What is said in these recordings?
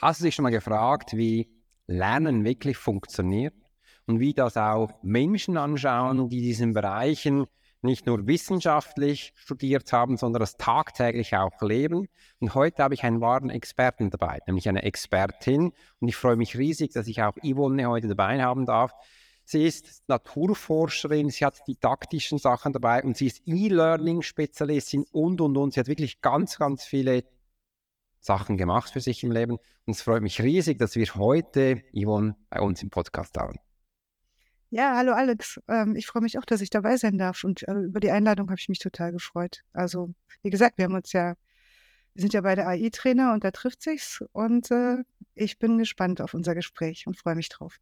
Hast du dich schon mal gefragt, wie Lernen wirklich funktioniert und wie das auch Menschen anschauen, die diesen Bereichen nicht nur wissenschaftlich studiert haben, sondern das tagtäglich auch leben. Und heute habe ich einen wahren Experten dabei, nämlich eine Expertin. Und ich freue mich riesig, dass ich auch Yvonne heute dabei haben darf. Sie ist Naturforscherin, sie hat didaktischen Sachen dabei und sie ist E-Learning-Spezialistin und, und, und. Sie hat wirklich ganz, ganz viele Sachen gemacht für sich im Leben. Und es freut mich riesig, dass wir heute Yvonne bei uns im Podcast haben. Ja, hallo Alex. Ähm, ich freue mich auch, dass ich dabei sein darf. Und äh, über die Einladung habe ich mich total gefreut. Also, wie gesagt, wir haben uns ja, wir sind ja beide AI-Trainer und da trifft sich's. Und äh, ich bin gespannt auf unser Gespräch und freue mich drauf.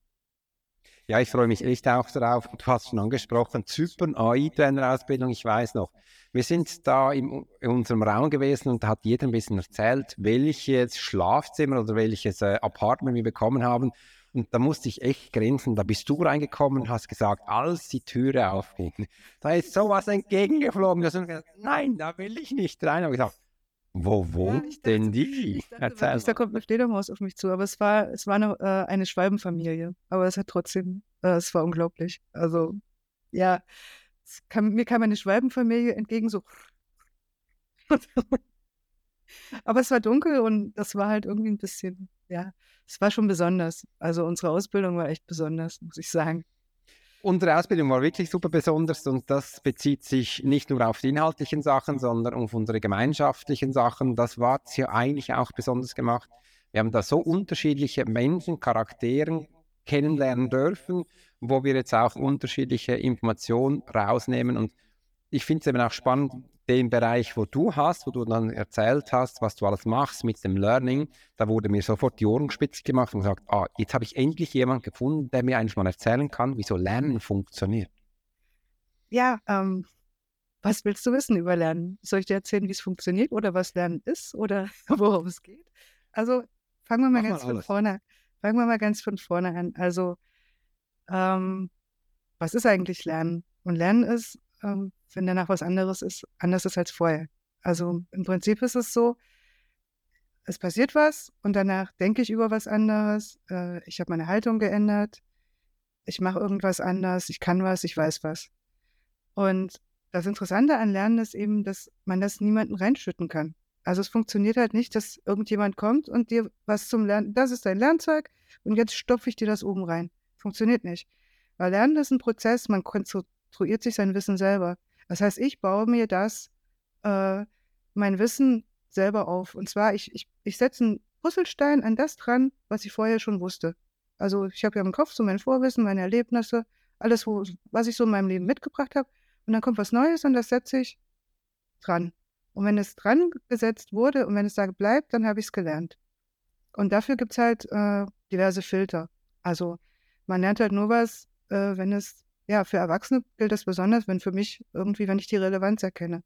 Ja, ich freue mich echt auch darauf. Du hast schon angesprochen, Zypern AI-Trainerausbildung, ich weiß noch. Wir sind da im, in unserem Raum gewesen und da hat jeder ein bisschen erzählt, welches Schlafzimmer oder welches äh, Apartment wir bekommen haben. Und da musste ich echt grinsen. Da bist du reingekommen und hast gesagt, als die Türe aufging, da ist sowas entgegengeflogen. Da gesagt, nein, da will ich nicht rein. Aber gesagt, wo wohnt ja, denn die? Ich dachte, wirklich, da kommt eine Fledermaus auf mich zu, aber es war, es war eine, äh, eine Schwalbenfamilie. Aber es hat trotzdem, äh, es war unglaublich. Also, ja, kam, mir kam eine Schwalbenfamilie entgegen, so. aber es war dunkel und das war halt irgendwie ein bisschen, ja, es war schon besonders. Also unsere Ausbildung war echt besonders, muss ich sagen. Unsere Ausbildung war wirklich super besonders und das bezieht sich nicht nur auf die inhaltlichen Sachen, sondern auf unsere gemeinschaftlichen Sachen. Das war ja eigentlich auch besonders gemacht. Wir haben da so unterschiedliche Menschen, Charakteren kennenlernen dürfen, wo wir jetzt auch unterschiedliche Informationen rausnehmen. Und ich finde es eben auch spannend, den Bereich, wo du hast, wo du dann erzählt hast, was du alles machst mit dem Learning, da wurde mir sofort die Ohren spitz gemacht und gesagt, ah, jetzt habe ich endlich jemanden gefunden, der mir eigentlich mal erzählen kann, wieso Lernen funktioniert. Ja, ähm, was willst du wissen über Lernen? Soll ich dir erzählen, wie es funktioniert oder was Lernen ist oder worum es geht? Also fangen wir mal Mach ganz mal von vorne. Fangen wir mal ganz von vorne an. Also ähm, was ist eigentlich Lernen? Und Lernen ist ähm, wenn danach was anderes ist, anders ist als vorher. Also im Prinzip ist es so, es passiert was und danach denke ich über was anderes, äh, ich habe meine Haltung geändert, ich mache irgendwas anders, ich kann was, ich weiß was. Und das Interessante an Lernen ist eben, dass man das niemanden reinschütten kann. Also es funktioniert halt nicht, dass irgendjemand kommt und dir was zum Lernen, das ist dein Lernzeug und jetzt stopfe ich dir das oben rein. Funktioniert nicht. Weil Lernen ist ein Prozess, man konstruiert sich sein Wissen selber. Das heißt, ich baue mir das, äh, mein Wissen selber auf. Und zwar, ich, ich, ich setze einen Puzzlestein an das dran, was ich vorher schon wusste. Also ich habe ja im Kopf so mein Vorwissen, meine Erlebnisse, alles, wo, was ich so in meinem Leben mitgebracht habe. Und dann kommt was Neues und das setze ich dran. Und wenn es dran gesetzt wurde und wenn es da bleibt, dann habe ich es gelernt. Und dafür gibt es halt äh, diverse Filter. Also man lernt halt nur was, äh, wenn es ja, für Erwachsene gilt das besonders, wenn für mich irgendwie, wenn ich die Relevanz erkenne.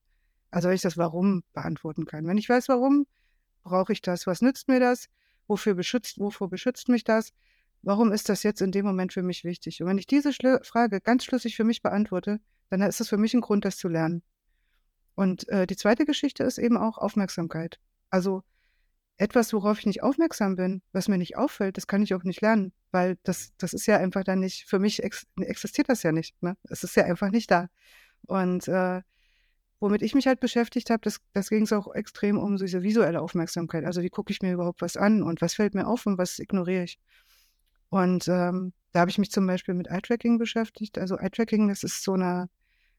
Also wenn ich das Warum beantworten kann. Wenn ich weiß, warum brauche ich das, was nützt mir das, wofür beschützt, wovor beschützt mich das, warum ist das jetzt in dem Moment für mich wichtig? Und wenn ich diese Schli Frage ganz schlüssig für mich beantworte, dann ist es für mich ein Grund, das zu lernen. Und äh, die zweite Geschichte ist eben auch Aufmerksamkeit. Also etwas, worauf ich nicht aufmerksam bin, was mir nicht auffällt, das kann ich auch nicht lernen, weil das, das ist ja einfach dann nicht, für mich ex existiert das ja nicht. Ne? Es ist ja einfach nicht da. Und äh, womit ich mich halt beschäftigt habe, das, das ging es auch extrem um diese visuelle Aufmerksamkeit. Also wie gucke ich mir überhaupt was an und was fällt mir auf und was ignoriere ich. Und ähm, da habe ich mich zum Beispiel mit Eye-Tracking beschäftigt. Also Eye-Tracking, das ist so eine,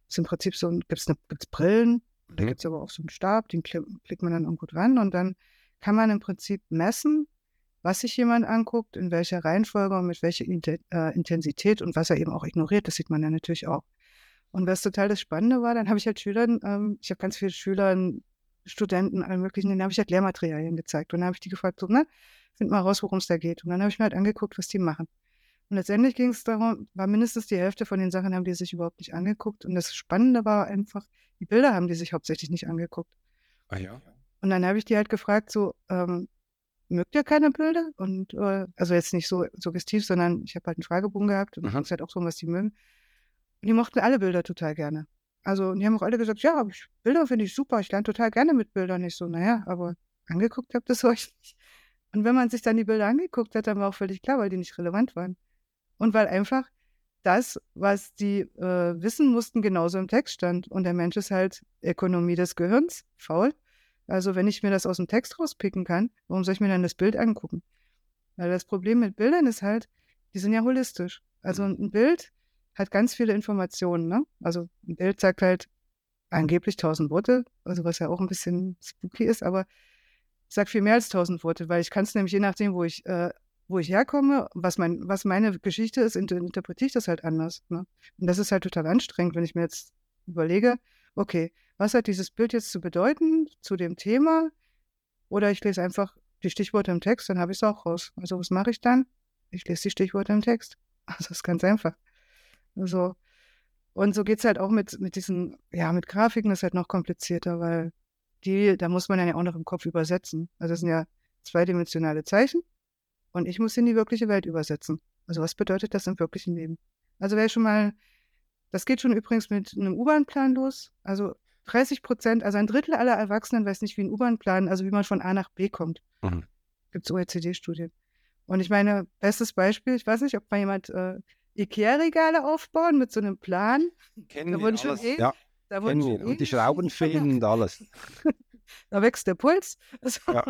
ist im Prinzip so ein, gibt es gibt's Brillen, da mhm. gibt es aber auch so einen Stab, den klickt man dann irgendwo dran und dann kann man im Prinzip messen, was sich jemand anguckt, in welcher Reihenfolge und mit welcher äh, Intensität und was er eben auch ignoriert. Das sieht man ja natürlich auch. Und was total das Spannende war, dann habe ich halt Schülern, ähm, ich habe ganz viele Schüler, Studenten, allen möglichen, denen habe ich halt Lehrmaterialien gezeigt. Und dann habe ich die gefragt, so, na, find mal raus, worum es da geht. Und dann habe ich mir halt angeguckt, was die machen. Und letztendlich ging es darum, war mindestens die Hälfte von den Sachen haben die sich überhaupt nicht angeguckt. Und das Spannende war einfach, die Bilder haben die sich hauptsächlich nicht angeguckt. Ah ja. Und dann habe ich die halt gefragt, so, ähm, mögt ihr keine Bilder? Und äh, also jetzt nicht so suggestiv, sondern ich habe halt einen Fragebogen gehabt und mhm. es halt auch so, was die mögen. Und die mochten alle Bilder total gerne. Also, die haben auch alle gesagt, ja, Bilder finde ich super, ich lerne total gerne mit Bildern. Ich so, naja, aber angeguckt habt das euch nicht. Und wenn man sich dann die Bilder angeguckt hat, dann war auch völlig klar, weil die nicht relevant waren. Und weil einfach das, was die äh, wissen mussten, genauso im Text stand. Und der Mensch ist halt Ökonomie des Gehirns, faul. Also wenn ich mir das aus dem Text rauspicken kann, warum soll ich mir dann das Bild angucken? Weil das Problem mit Bildern ist halt, die sind ja holistisch. Also mhm. ein Bild hat ganz viele Informationen. Ne? Also ein Bild sagt halt angeblich tausend Worte, also was ja auch ein bisschen spooky ist, aber sagt viel mehr als tausend Worte, weil ich kann es nämlich je nachdem, wo ich, äh, wo ich herkomme, was, mein, was meine Geschichte ist, inter interpretiere ich das halt anders. Ne? Und das ist halt total anstrengend, wenn ich mir jetzt überlege, okay, was hat dieses Bild jetzt zu bedeuten zu dem Thema? Oder ich lese einfach die Stichworte im Text, dann habe ich es auch raus. Also was mache ich dann? Ich lese die Stichworte im Text. Also das ist ganz einfach. Also, und so geht es halt auch mit, mit diesen, ja, mit Grafiken ist halt noch komplizierter, weil die, da muss man dann ja auch noch im Kopf übersetzen. Also das sind ja zweidimensionale Zeichen und ich muss in die wirkliche Welt übersetzen. Also was bedeutet das im wirklichen Leben? Also wäre schon mal, das geht schon übrigens mit einem U-Bahn-Plan los. Also 30 Prozent, also ein Drittel aller Erwachsenen weiß nicht, wie ein U-Bahn-Plan, also wie man von A nach B kommt. Mhm. Gibt es OECD-Studien. Und ich meine, bestes Beispiel, ich weiß nicht, ob mal jemand äh, Ikea-Regale aufbauen mit so einem Plan. Kennen da wir alles, eh, ja. Da kennen wir. Und die Schrauben fehlen und alles. da wächst der Puls. Also, ja.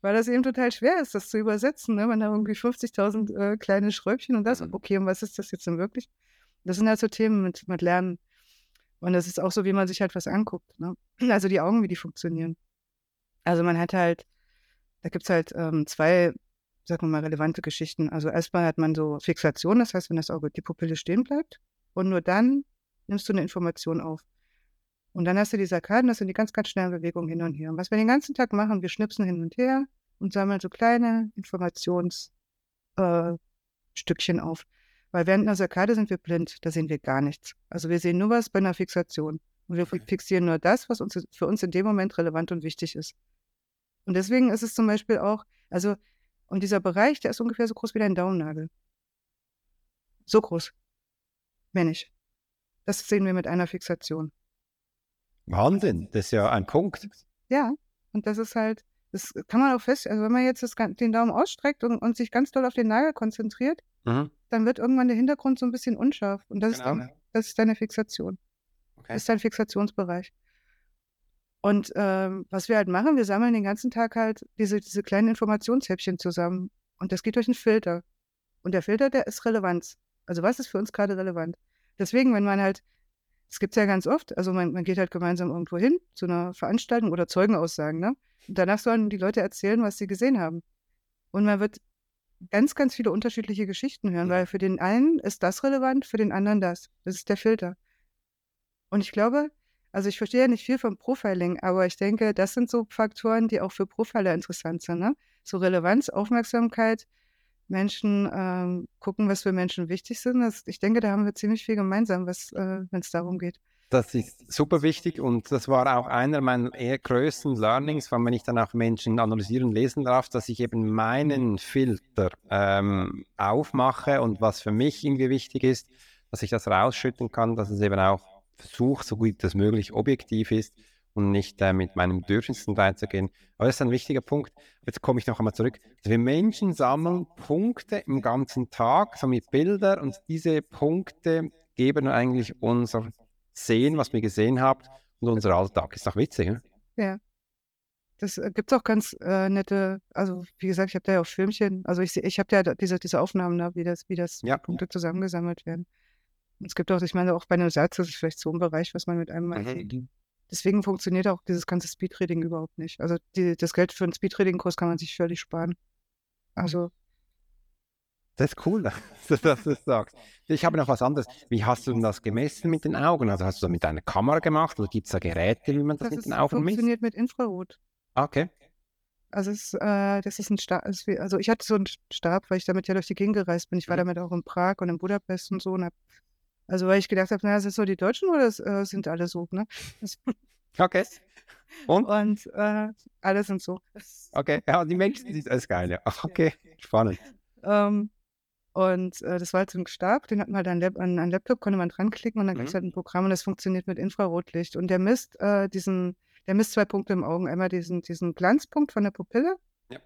Weil das eben total schwer ist, das zu übersetzen. Ne? Man hat irgendwie 50.000 äh, kleine Schräubchen und das. Mhm. Okay, und was ist das jetzt denn wirklich? Das sind halt so Themen mit, mit Lernen. Und das ist auch so, wie man sich halt was anguckt. Ne? Also die Augen, wie die funktionieren. Also man hat halt, da gibt es halt ähm, zwei sagen wir mal, relevante Geschichten. Also erstmal hat man so Fixation, das heißt, wenn das Auge, die Pupille stehen bleibt und nur dann nimmst du eine Information auf. Und dann hast du die Sarkaden, das sind die ganz, ganz schnellen Bewegungen hin und her. Und was wir den ganzen Tag machen, wir schnipsen hin und her und sammeln so kleine Informationsstückchen äh, auf. Weil während einer Sarkade sind wir blind, da sehen wir gar nichts. Also wir sehen nur was bei einer Fixation. Und wir fixieren nur das, was uns für uns in dem Moment relevant und wichtig ist. Und deswegen ist es zum Beispiel auch, also und dieser Bereich, der ist ungefähr so groß wie dein Daumennagel. So groß. Mehr nicht. Das sehen wir mit einer Fixation. Wahnsinn, das ist ja ein Punkt. Ja, und das ist halt, das kann man auch fest, also wenn man jetzt das, den Daumen ausstreckt und, und, sich ganz doll auf den Nagel konzentriert, mhm. dann wird irgendwann der Hintergrund so ein bisschen unscharf. Und das, genau, ist, dann, das ist deine Fixation. Okay. Das ist dein Fixationsbereich. Und ähm, was wir halt machen, wir sammeln den ganzen Tag halt diese, diese kleinen Informationshäppchen zusammen. Und das geht durch einen Filter. Und der Filter, der ist Relevanz. Also was ist für uns gerade relevant? Deswegen, wenn man halt, es gibt es ja ganz oft, also man, man geht halt gemeinsam irgendwo hin zu einer Veranstaltung oder Zeugenaussagen, ne? Und danach sollen die Leute erzählen, was sie gesehen haben. Und man wird ganz, ganz viele unterschiedliche Geschichten hören, weil für den einen ist das relevant, für den anderen das. Das ist der Filter. Und ich glaube, also ich verstehe ja nicht viel vom Profiling, aber ich denke, das sind so Faktoren, die auch für Profiler interessant sind. Ne? So Relevanz, Aufmerksamkeit, Menschen ähm, gucken, was für Menschen wichtig sind. Das, ich denke, da haben wir ziemlich viel gemeinsam, äh, wenn es darum geht. Das ist super wichtig und das war auch einer meiner eher größten Learnings, wenn ich dann auch Menschen analysieren lesen darf, dass ich eben meinen Filter ähm, aufmache und was für mich irgendwie wichtig ist, dass ich das rausschütten kann, dass es eben auch versuche, so gut das möglich objektiv ist und nicht äh, mit meinen Bedürfnissen reinzugehen. Aber das ist ein wichtiger Punkt. Jetzt komme ich noch einmal zurück. Also wir Menschen sammeln Punkte im ganzen Tag, so mit Bilder und diese Punkte geben eigentlich unser Sehen, was wir gesehen haben und unser Alltag. Ist doch witzig, ne? Ja. Das äh, gibt es auch ganz äh, nette, also wie gesagt, ich habe da ja auch Filmchen, also ich, ich habe ja diese, diese Aufnahmen da, wie das, wie das ja. Punkte zusammengesammelt werden. Es gibt auch, ich meine, auch bei einem Satz das ist vielleicht so ein Bereich, was man mit einem mal mhm. sieht. Deswegen funktioniert auch dieses ganze Speedreading überhaupt nicht. Also die, das Geld für einen Speedreading-Kurs kann man sich völlig sparen. Also. Das ist cool, dass du das sagst. Ich habe noch was anderes. Wie hast du denn das gemessen mit den Augen? Also hast du das mit einer Kamera gemacht oder gibt es da Geräte, wie man das, das mit den Augen misst? Das funktioniert mit Infrarot. Okay. Also es, äh, das ist ein Stab, also ich hatte so einen Stab, weil ich damit ja durch die Gegend gereist bin. Ich war mhm. damit auch in Prag und in Budapest und so und habe also, weil ich gedacht habe, naja, sind es so die Deutschen oder äh, sind alle so, ne? Okay. Und? Und äh, alle sind so. Okay, ja, die Menschen sind alles geil, ja. Ach, okay, spannend. Ähm, und äh, das war halt so ein Stab, den hat man halt an, Lab an, an Laptop, konnte man dran klicken und dann mhm. gibt es halt ein Programm und das funktioniert mit Infrarotlicht. Und der misst äh, diesen, der misst zwei Punkte im Augen. Einmal diesen, diesen Glanzpunkt von der Pupille. Ja.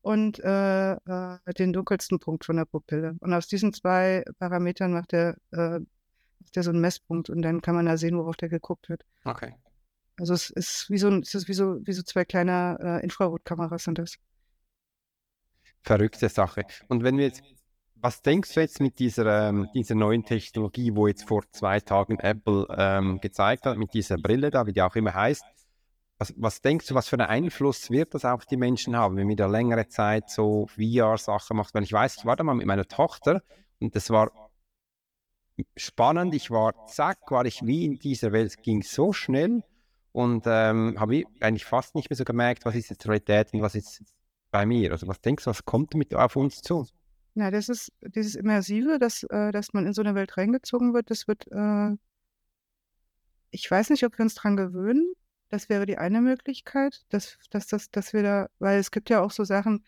und äh, äh, den dunkelsten Punkt von der Pupille. Und aus diesen zwei Parametern macht er, äh, macht er so einen Messpunkt und dann kann man da sehen, worauf der geguckt wird. Okay. Also es ist wie so, es ist wie so, wie so zwei kleine äh, Infrarotkameras sind das. Verrückte Sache. Und wenn wir jetzt, was denkst du jetzt mit dieser, ähm, dieser neuen Technologie, wo jetzt vor zwei Tagen Apple ähm, gezeigt hat, mit dieser Brille da, wie die auch immer heißt, was, was, denkst du, was für einen Einfluss wird das auf die Menschen haben, wenn man da längere Zeit so VR-Sachen macht? Weil ich weiß, ich war da mal mit meiner Tochter und das war spannend. Ich war, zack, war ich wie in dieser Welt. Es ging so schnell und ähm, habe eigentlich fast nicht mehr so gemerkt, was ist jetzt Realität und was ist bei mir. Also was denkst du, was kommt mit auf uns zu? Na, das ist dieses Immersive, dass, äh, dass man in so eine Welt reingezogen wird, das wird, äh, ich weiß nicht, ob wir uns dran gewöhnen. Das wäre die eine Möglichkeit, dass, dass, dass, dass wir da, weil es gibt ja auch so Sachen,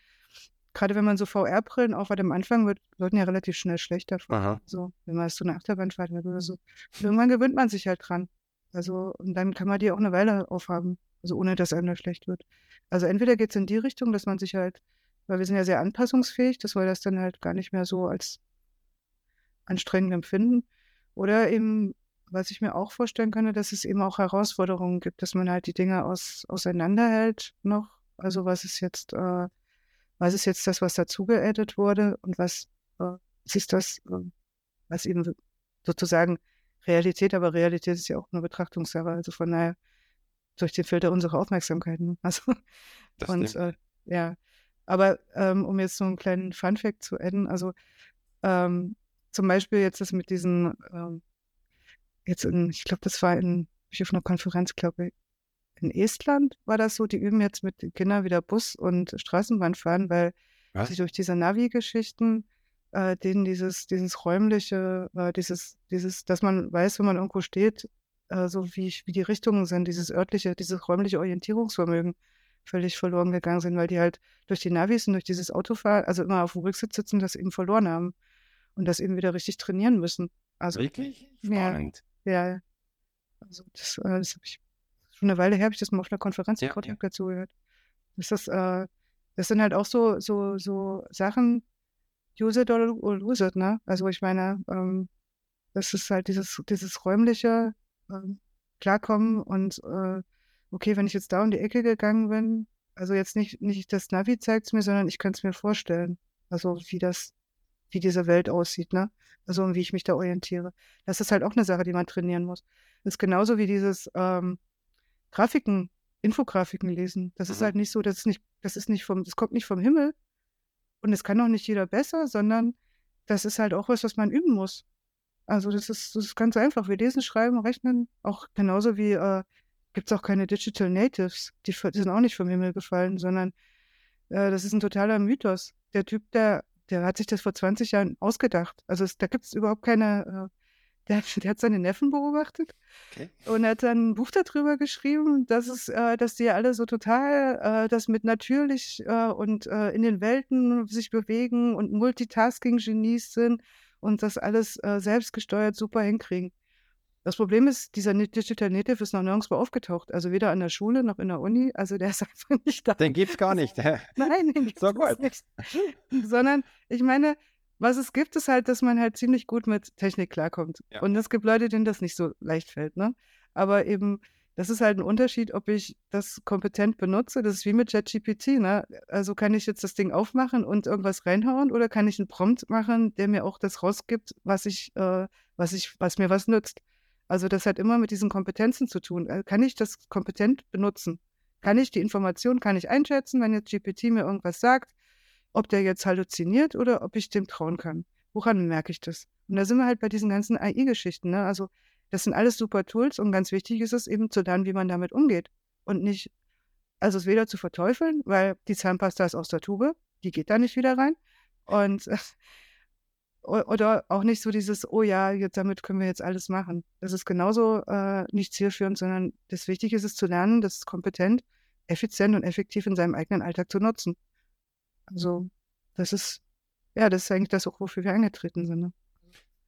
gerade wenn man so VR-Brillen aufhat am Anfang, wird, werden ja relativ schnell schlechter. So, wenn man so eine Achterbahnfahrt hat oder so. Irgendwann gewöhnt man sich halt dran. Also, und dann kann man die auch eine Weile aufhaben, also ohne dass einem da schlecht wird. Also entweder geht es in die Richtung, dass man sich halt, weil wir sind ja sehr anpassungsfähig, dass wir das dann halt gar nicht mehr so als anstrengend empfinden. Oder eben, was ich mir auch vorstellen könnte, dass es eben auch Herausforderungen gibt, dass man halt die Dinge aus, auseinanderhält noch. Also was ist jetzt, äh, was ist jetzt das, was dazu geaddet wurde und was, äh, ist das, äh, was eben sozusagen Realität, aber Realität ist ja auch eine Betrachtungssache. Also von daher durch den Filter unserer Aufmerksamkeit. Ne? Also, das und äh, ja, aber ähm, um jetzt so einen kleinen Funfact zu enden, also ähm, zum Beispiel jetzt das mit diesen, ähm, jetzt in, ich glaube, das war in, ich auf einer Konferenz, glaube ich, in Estland war das so, die üben jetzt mit den Kindern wieder Bus und Straßenbahn fahren, weil Was? sie durch diese Navi-Geschichten äh, denen dieses, dieses räumliche, äh, dieses, dieses, dass man weiß, wenn man irgendwo steht, äh, so wie, wie die Richtungen sind, dieses örtliche, dieses räumliche Orientierungsvermögen völlig verloren gegangen sind, weil die halt durch die Navis und durch dieses Autofahren, also immer auf dem Rücksitz sitzen, das eben verloren haben und das eben wieder richtig trainieren müssen. Also, Wirklich? Spannend. Ja, ja. Also das, äh, das habe ich schon eine Weile her, habe ich das mal auf einer Konferenz ja, ja. dazu gehört. Das, ist, äh, das sind halt auch so, so, so Sachen, use it or lose it, ne? Also ich meine, ähm, das ist halt dieses, dieses räumliche ähm, Klarkommen und äh, okay, wenn ich jetzt da um die Ecke gegangen bin, also jetzt nicht, nicht das Navi zeigt es mir, sondern ich kann es mir vorstellen. Also wie das, wie diese Welt aussieht, ne? Also und wie ich mich da orientiere. Das ist halt auch eine Sache, die man trainieren muss. Das ist genauso wie dieses ähm, Grafiken, Infografiken lesen. Das ist mhm. halt nicht so, das ist nicht, das ist nicht vom, das kommt nicht vom Himmel, und es kann auch nicht jeder besser, sondern das ist halt auch was, was man üben muss. Also das ist, das ist ganz einfach. Wir lesen, schreiben, rechnen, auch genauso wie äh, gibt es auch keine Digital Natives. Die, sind auch nicht vom Himmel gefallen, sondern äh, das ist ein totaler Mythos. Der Typ, der, der hat sich das vor 20 Jahren ausgedacht. Also es, da gibt es überhaupt keine äh, der, der, hat seine Neffen beobachtet okay. und hat dann ein Buch darüber geschrieben, dass es, äh, dass die alle so total äh, das mit natürlich äh, und äh, in den Welten sich bewegen und Multitasking-Genies sind und das alles äh, selbstgesteuert super hinkriegen. Das Problem ist, dieser Digital Native ist noch nirgendwo aufgetaucht. Also weder an der Schule noch in der Uni. Also der ist einfach nicht da. Den gibt es gar nicht. Nein, den gibt es so nicht. Sondern ich meine, was es gibt, ist halt, dass man halt ziemlich gut mit Technik klarkommt. Ja. Und es gibt Leute, denen das nicht so leicht fällt, ne? Aber eben, das ist halt ein Unterschied, ob ich das kompetent benutze. Das ist wie mit ChatGPT, ne? Also kann ich jetzt das Ding aufmachen und irgendwas reinhauen oder kann ich einen Prompt machen, der mir auch das rausgibt, was ich, äh, was ich, was mir was nützt. Also das hat immer mit diesen Kompetenzen zu tun. Äh, kann ich das kompetent benutzen? Kann ich die Information, kann ich einschätzen, wenn jetzt GPT mir irgendwas sagt? ob der jetzt halluziniert oder ob ich dem trauen kann. Woran merke ich das? Und da sind wir halt bei diesen ganzen AI-Geschichten. Ne? Also das sind alles super Tools und ganz wichtig ist es eben zu lernen, wie man damit umgeht. Und nicht, also es weder zu verteufeln, weil die Zahnpasta ist aus der Tube, die geht da nicht wieder rein. Und oder auch nicht so dieses, oh ja, jetzt damit können wir jetzt alles machen. Das ist genauso äh, nicht zielführend, sondern das Wichtige ist es zu lernen, das kompetent, effizient und effektiv in seinem eigenen Alltag zu nutzen. Also das ist, ja, das ist eigentlich das auch, wofür wir angetreten sind. Ne?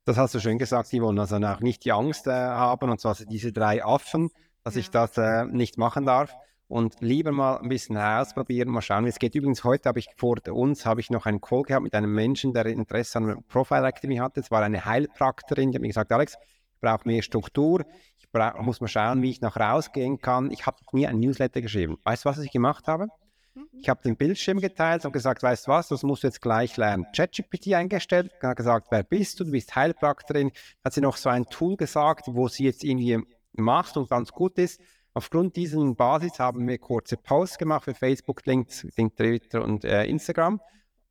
Das hast du schön gesagt, Yvonne. Also auch nicht die Angst äh, haben, und zwar diese drei Affen, dass ja. ich das äh, nicht machen darf. Und lieber mal ein bisschen ausprobieren, mal schauen, wie es geht. Übrigens, heute habe ich vor uns habe ich noch einen Call gehabt mit einem Menschen, der Interesse an Profile Academy hatte. Es war eine Heilpraktikerin, die hat mir gesagt, Alex, ich brauche mehr Struktur, ich brauch, muss mal schauen, wie ich noch rausgehen kann. Ich habe noch nie ein Newsletter geschrieben. Weißt du, was ich gemacht habe? Mhm. Ich habe den Bildschirm geteilt und gesagt, weißt du was, das musst du jetzt gleich lernen. ChatGPT eingestellt, hat gesagt, wer bist du? Du bist Heilpraktikerin. Hat sie noch so ein Tool gesagt, wo sie jetzt irgendwie macht und ganz gut ist. Aufgrund dieser Basis haben wir kurze Posts gemacht für Facebook, LinkedIn, Twitter und äh, Instagram.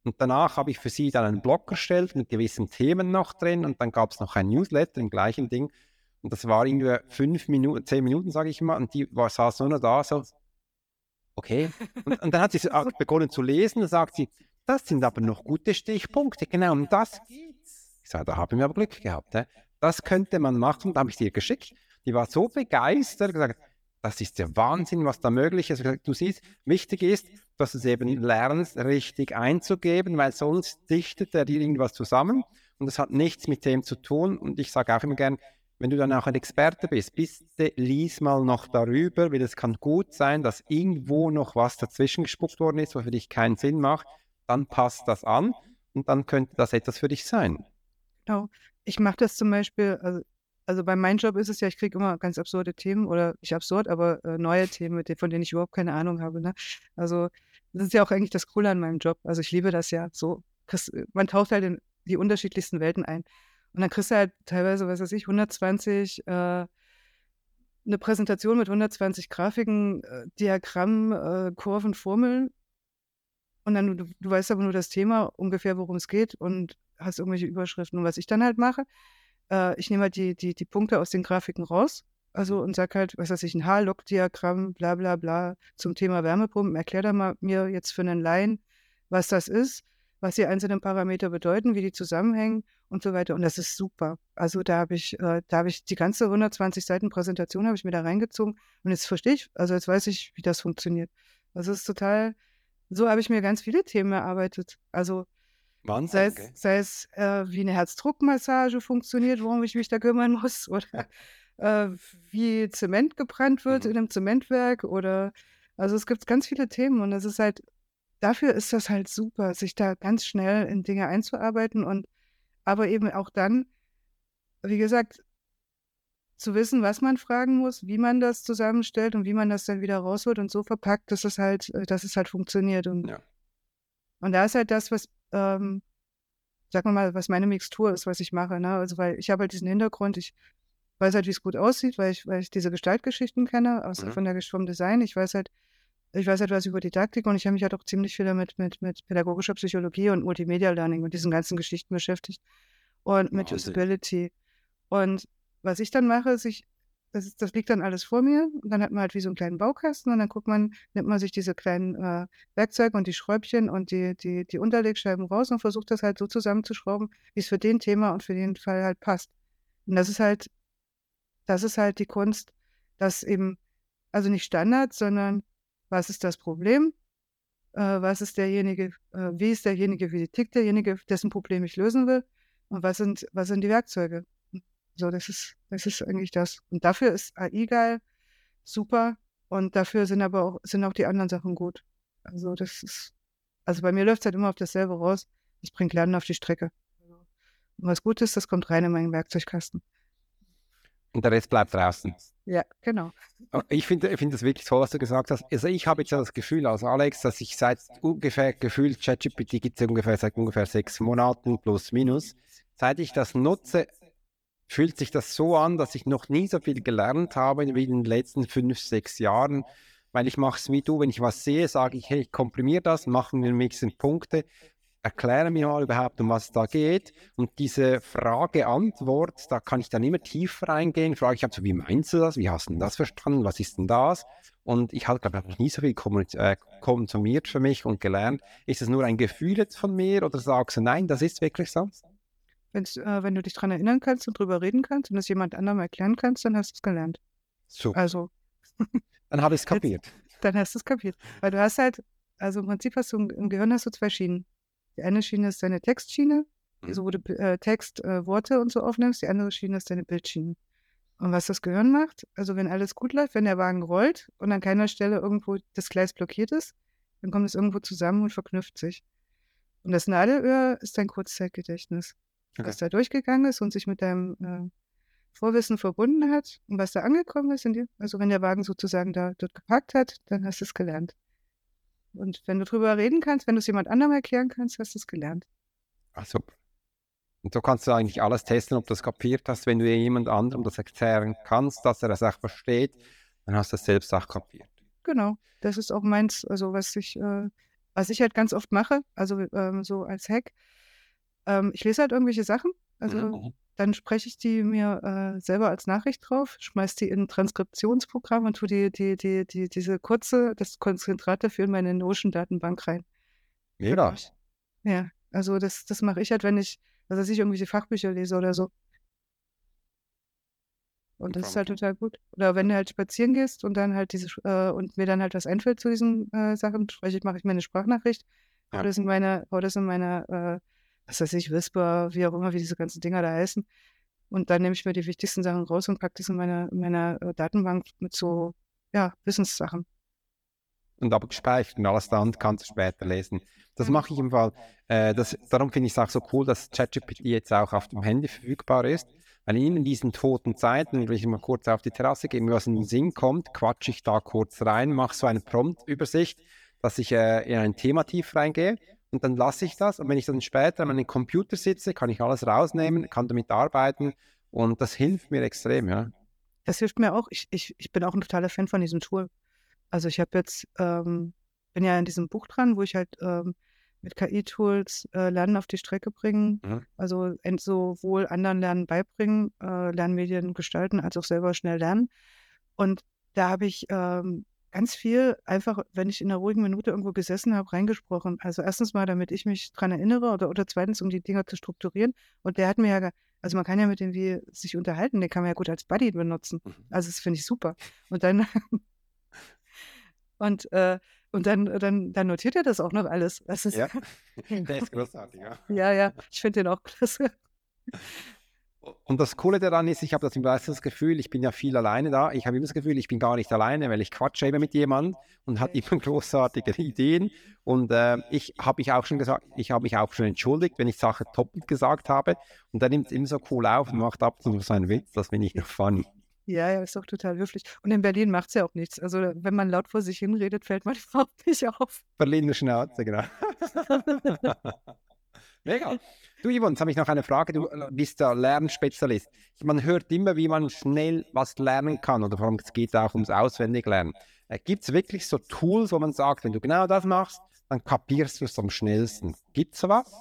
Und danach habe ich für sie dann einen Blog erstellt mit gewissen Themen noch drin und dann gab es noch ein Newsletter im gleichen Ding. Und das war irgendwie fünf Minuten, zehn Minuten, sage ich mal, und die war, saß nur noch da, so, okay. Und, und dann hat sie begonnen zu lesen und sagt sie, das sind aber noch gute Stichpunkte, genau, um das geht's. Ich sage, da habe ich mir aber Glück gehabt. He? Das könnte man machen, da habe ich dir geschickt. Die war so begeistert, gesagt, das ist der Wahnsinn, was da möglich ist. Du siehst, wichtig ist, dass du es eben lernst, richtig einzugeben, weil sonst dichtet er dir irgendwas zusammen und das hat nichts mit dem zu tun. Und ich sage auch immer gern, wenn du dann auch ein Experte bist, bitte lies mal noch darüber, weil es kann gut sein, dass irgendwo noch was dazwischen gespuckt worden ist, was für dich keinen Sinn macht. Dann passt das an und dann könnte das etwas für dich sein. Genau. Ich mache das zum Beispiel, also also bei meinem Job ist es ja, ich kriege immer ganz absurde Themen oder nicht absurd, aber äh, neue Themen, von denen ich überhaupt keine Ahnung habe. Ne? Also das ist ja auch eigentlich das Coole an meinem Job. Also ich liebe das ja so. Man taucht halt in die unterschiedlichsten Welten ein. Und dann kriegst du halt teilweise, was weiß ich, 120, äh, eine Präsentation mit 120 Grafiken, äh, Diagrammen, äh, Kurven, Formeln. Und dann, du, du weißt aber nur das Thema, ungefähr worum es geht und hast irgendwelche Überschriften. Und was ich dann halt mache, äh, ich nehme halt die, die, die Punkte aus den Grafiken raus, also und sage halt, was weiß ich, ein Haarlog-Diagramm, bla bla bla, zum Thema Wärmepumpen. Erklär da mal mir jetzt für einen Laien, was das ist, was die einzelnen Parameter bedeuten, wie die zusammenhängen und so weiter. Und das ist super. Also da habe ich, äh, da habe ich die ganze 120 Seiten Präsentation habe ich mir da reingezogen und jetzt verstehe ich, also jetzt weiß ich, wie das funktioniert. Also es ist total, so habe ich mir ganz viele Themen erarbeitet. Also Wahnsinn, sei es, okay. sei es äh, wie eine Herzdruckmassage funktioniert, worum ich mich da kümmern muss, oder äh, wie Zement gebrannt wird mhm. in einem Zementwerk, oder also es gibt ganz viele Themen und es ist halt, dafür ist das halt super, sich da ganz schnell in Dinge einzuarbeiten und aber eben auch dann, wie gesagt, zu wissen, was man fragen muss, wie man das zusammenstellt und wie man das dann wieder rausholt und so verpackt, dass es halt, äh, dass es halt funktioniert. Und, ja. Und da ist halt das, was ähm, sagen wir mal, was meine Mixtur ist, was ich mache. Ne? Also, weil ich habe halt diesen Hintergrund, ich weiß halt, wie es gut aussieht, weil ich, weil ich diese Gestaltgeschichten kenne, aus, mhm. von der vom Design. Ich weiß halt, ich weiß etwas über Didaktik und ich habe mich halt auch ziemlich viel damit mit, mit pädagogischer Psychologie und Multimedia Learning und diesen ganzen Geschichten beschäftigt und mit Usability. Und was ich dann mache, ist, ich das, ist, das liegt dann alles vor mir. Und dann hat man halt wie so einen kleinen Baukasten und dann guckt man, nimmt man sich diese kleinen äh, Werkzeuge und die Schräubchen und die, die, die Unterlegscheiben raus und versucht das halt so zusammenzuschrauben, wie es für den Thema und für den Fall halt passt. Und das ist halt, das ist halt die Kunst, dass eben, also nicht Standard, sondern was ist das Problem? Äh, was ist derjenige, äh, wie ist derjenige, wie tickt derjenige, dessen Problem ich lösen will? Und was sind, was sind die Werkzeuge? So, das ist, das ist eigentlich das. Und dafür ist AI geil, super. Und dafür sind aber auch, sind auch die anderen Sachen gut. Also das ist, also bei mir läuft es halt immer auf dasselbe raus. Das bringt Lernen auf die Strecke. Und was gut ist, das kommt rein in meinen Werkzeugkasten. Und der Rest bleibt draußen. Ja, genau. Oh, ich finde find das wirklich toll, was du gesagt hast. Also ich habe jetzt das Gefühl als Alex, dass ich seit ungefähr gefühlt, ChatGPT gibt es ungefähr seit ungefähr sechs Monaten plus minus. Seit ich das nutze, fühlt sich das so an, dass ich noch nie so viel gelernt habe wie in den letzten fünf, sechs Jahren, weil ich mache es wie du, wenn ich was sehe, sage ich, hey, ich komprimiere das, machen wir ein bisschen Punkte, erkläre mir mal überhaupt, um was es da geht. Und diese Frage-Antwort, da kann ich dann immer tiefer reingehen, frage ich, also, wie meinst du das, wie hast du denn das verstanden, was ist denn das? Und ich habe, glaube ich, noch nie so viel äh, konsumiert für mich und gelernt. Ist es nur ein Gefühl jetzt von mir oder sagst du, nein, das ist wirklich so? Äh, wenn du dich daran erinnern kannst und drüber reden kannst und es jemand anderem erklären kannst, dann hast du es gelernt. So. Also. dann habe ich es kapiert. Jetzt, dann hast du es kapiert. Weil du hast halt, also im Prinzip hast du im Gehirn hast du zwei Schienen. Die eine Schiene ist deine Textschiene, also wo du äh, Text, äh, Worte und so aufnimmst. Die andere Schiene ist deine Bildschiene. Und was das Gehirn macht, also wenn alles gut läuft, wenn der Wagen rollt und an keiner Stelle irgendwo das Gleis blockiert ist, dann kommt es irgendwo zusammen und verknüpft sich. Und das Nadelöhr ist dein Kurzzeitgedächtnis, okay. was da durchgegangen ist und sich mit deinem äh, Vorwissen verbunden hat und was da angekommen ist. Die, also wenn der Wagen sozusagen da dort geparkt hat, dann hast du es gelernt. Und wenn du drüber reden kannst, wenn du es jemand anderem erklären kannst, hast du es gelernt. Ach super. Und so kannst du eigentlich alles testen, ob du es kapiert hast. Wenn du jemand anderem das erklären kannst, dass er das auch versteht, dann hast du es selbst auch kapiert. Genau, das ist auch meins, also was ich, äh, was ich halt ganz oft mache, also ähm, so als Hack. Ähm, ich lese halt irgendwelche Sachen, also mhm. mhm. dann spreche ich die mir äh, selber als Nachricht drauf, schmeiße die in ein Transkriptionsprogramm und tue die, die, die, die, diese kurze, das Konzentrat dafür in meine Notion-Datenbank rein. Mega. Ja, also das, das mache ich halt, wenn ich dass ich irgendwelche Fachbücher lese oder so. Und das ist halt total gut. Oder wenn du halt spazieren gehst und dann halt diese äh, und mir dann halt was einfällt zu diesen äh, Sachen, spreche ich, mache ich mir eine Sprachnachricht, ja. oder sind meine, oder sind meine, äh, was weiß ich, Whisper, wie auch immer, wie diese ganzen Dinger da heißen. Und dann nehme ich mir die wichtigsten Sachen raus und packe das in meiner, in meiner äh, Datenbank mit so, ja, Wissenssachen und abgespeichert und alles dann kannst du später lesen. Das mache ich im Fall. Äh, das, darum finde ich es auch so cool, dass ChatGPT jetzt auch auf dem Handy verfügbar ist. Weil in diesen toten Zeiten, wenn ich mal kurz auf die Terrasse gehe, mir was in den Sinn kommt, quatsche ich da kurz rein, mache so eine Prompt-Übersicht, dass ich äh, in ein Thema tief reingehe und dann lasse ich das. Und wenn ich dann später an meinem Computer sitze, kann ich alles rausnehmen, kann damit arbeiten und das hilft mir extrem, ja. Das hilft mir auch. Ich, ich, ich bin auch ein totaler Fan von diesem Tool. Also ich habe jetzt, ähm, bin ja in diesem Buch dran, wo ich halt ähm, mit KI-Tools äh, Lernen auf die Strecke bringen, mhm. also sowohl anderen Lernen beibringen, äh, Lernmedien gestalten, als auch selber schnell lernen. Und da habe ich ähm, ganz viel einfach, wenn ich in einer ruhigen Minute irgendwo gesessen habe, reingesprochen. Also erstens mal, damit ich mich dran erinnere oder, oder zweitens, um die Dinge zu strukturieren. Und der hat mir ja, also man kann ja mit dem wie sich unterhalten, den kann man ja gut als Buddy benutzen. Mhm. Also das finde ich super. Und dann Und, äh, und dann, dann, dann notiert er das auch noch alles. Das ist, ja, der ist großartig, ja. ja, ja, ich finde den auch klasse. Und das Coole daran ist, ich habe das meistens das Gefühl, ich bin ja viel alleine da. Ich habe immer das Gefühl, ich bin gar nicht alleine, weil ich quatsche immer mit jemandem und hat immer großartige Ideen. Und äh, ich habe mich auch schon gesagt, ich habe mich auch schon entschuldigt, wenn ich Sachen doppelt gesagt habe. Und dann nimmt es immer so cool auf und macht ab und zu so einen Witz. Das finde ich noch funny. Ja, ja, ist doch total höflich. Und in Berlin macht es ja auch nichts. Also, wenn man laut vor sich hinredet, fällt man überhaupt nicht auf. Berliner Schnauze, genau. Mega. Du, Yvonne, jetzt habe ich noch eine Frage. Du äh, bist der Lernspezialist. Man hört immer, wie man schnell was lernen kann oder vor allem es geht auch ums Auswendiglernen. Äh, Gibt es wirklich so Tools, wo man sagt, wenn du genau das machst, dann kapierst du es am schnellsten? Gibt es sowas?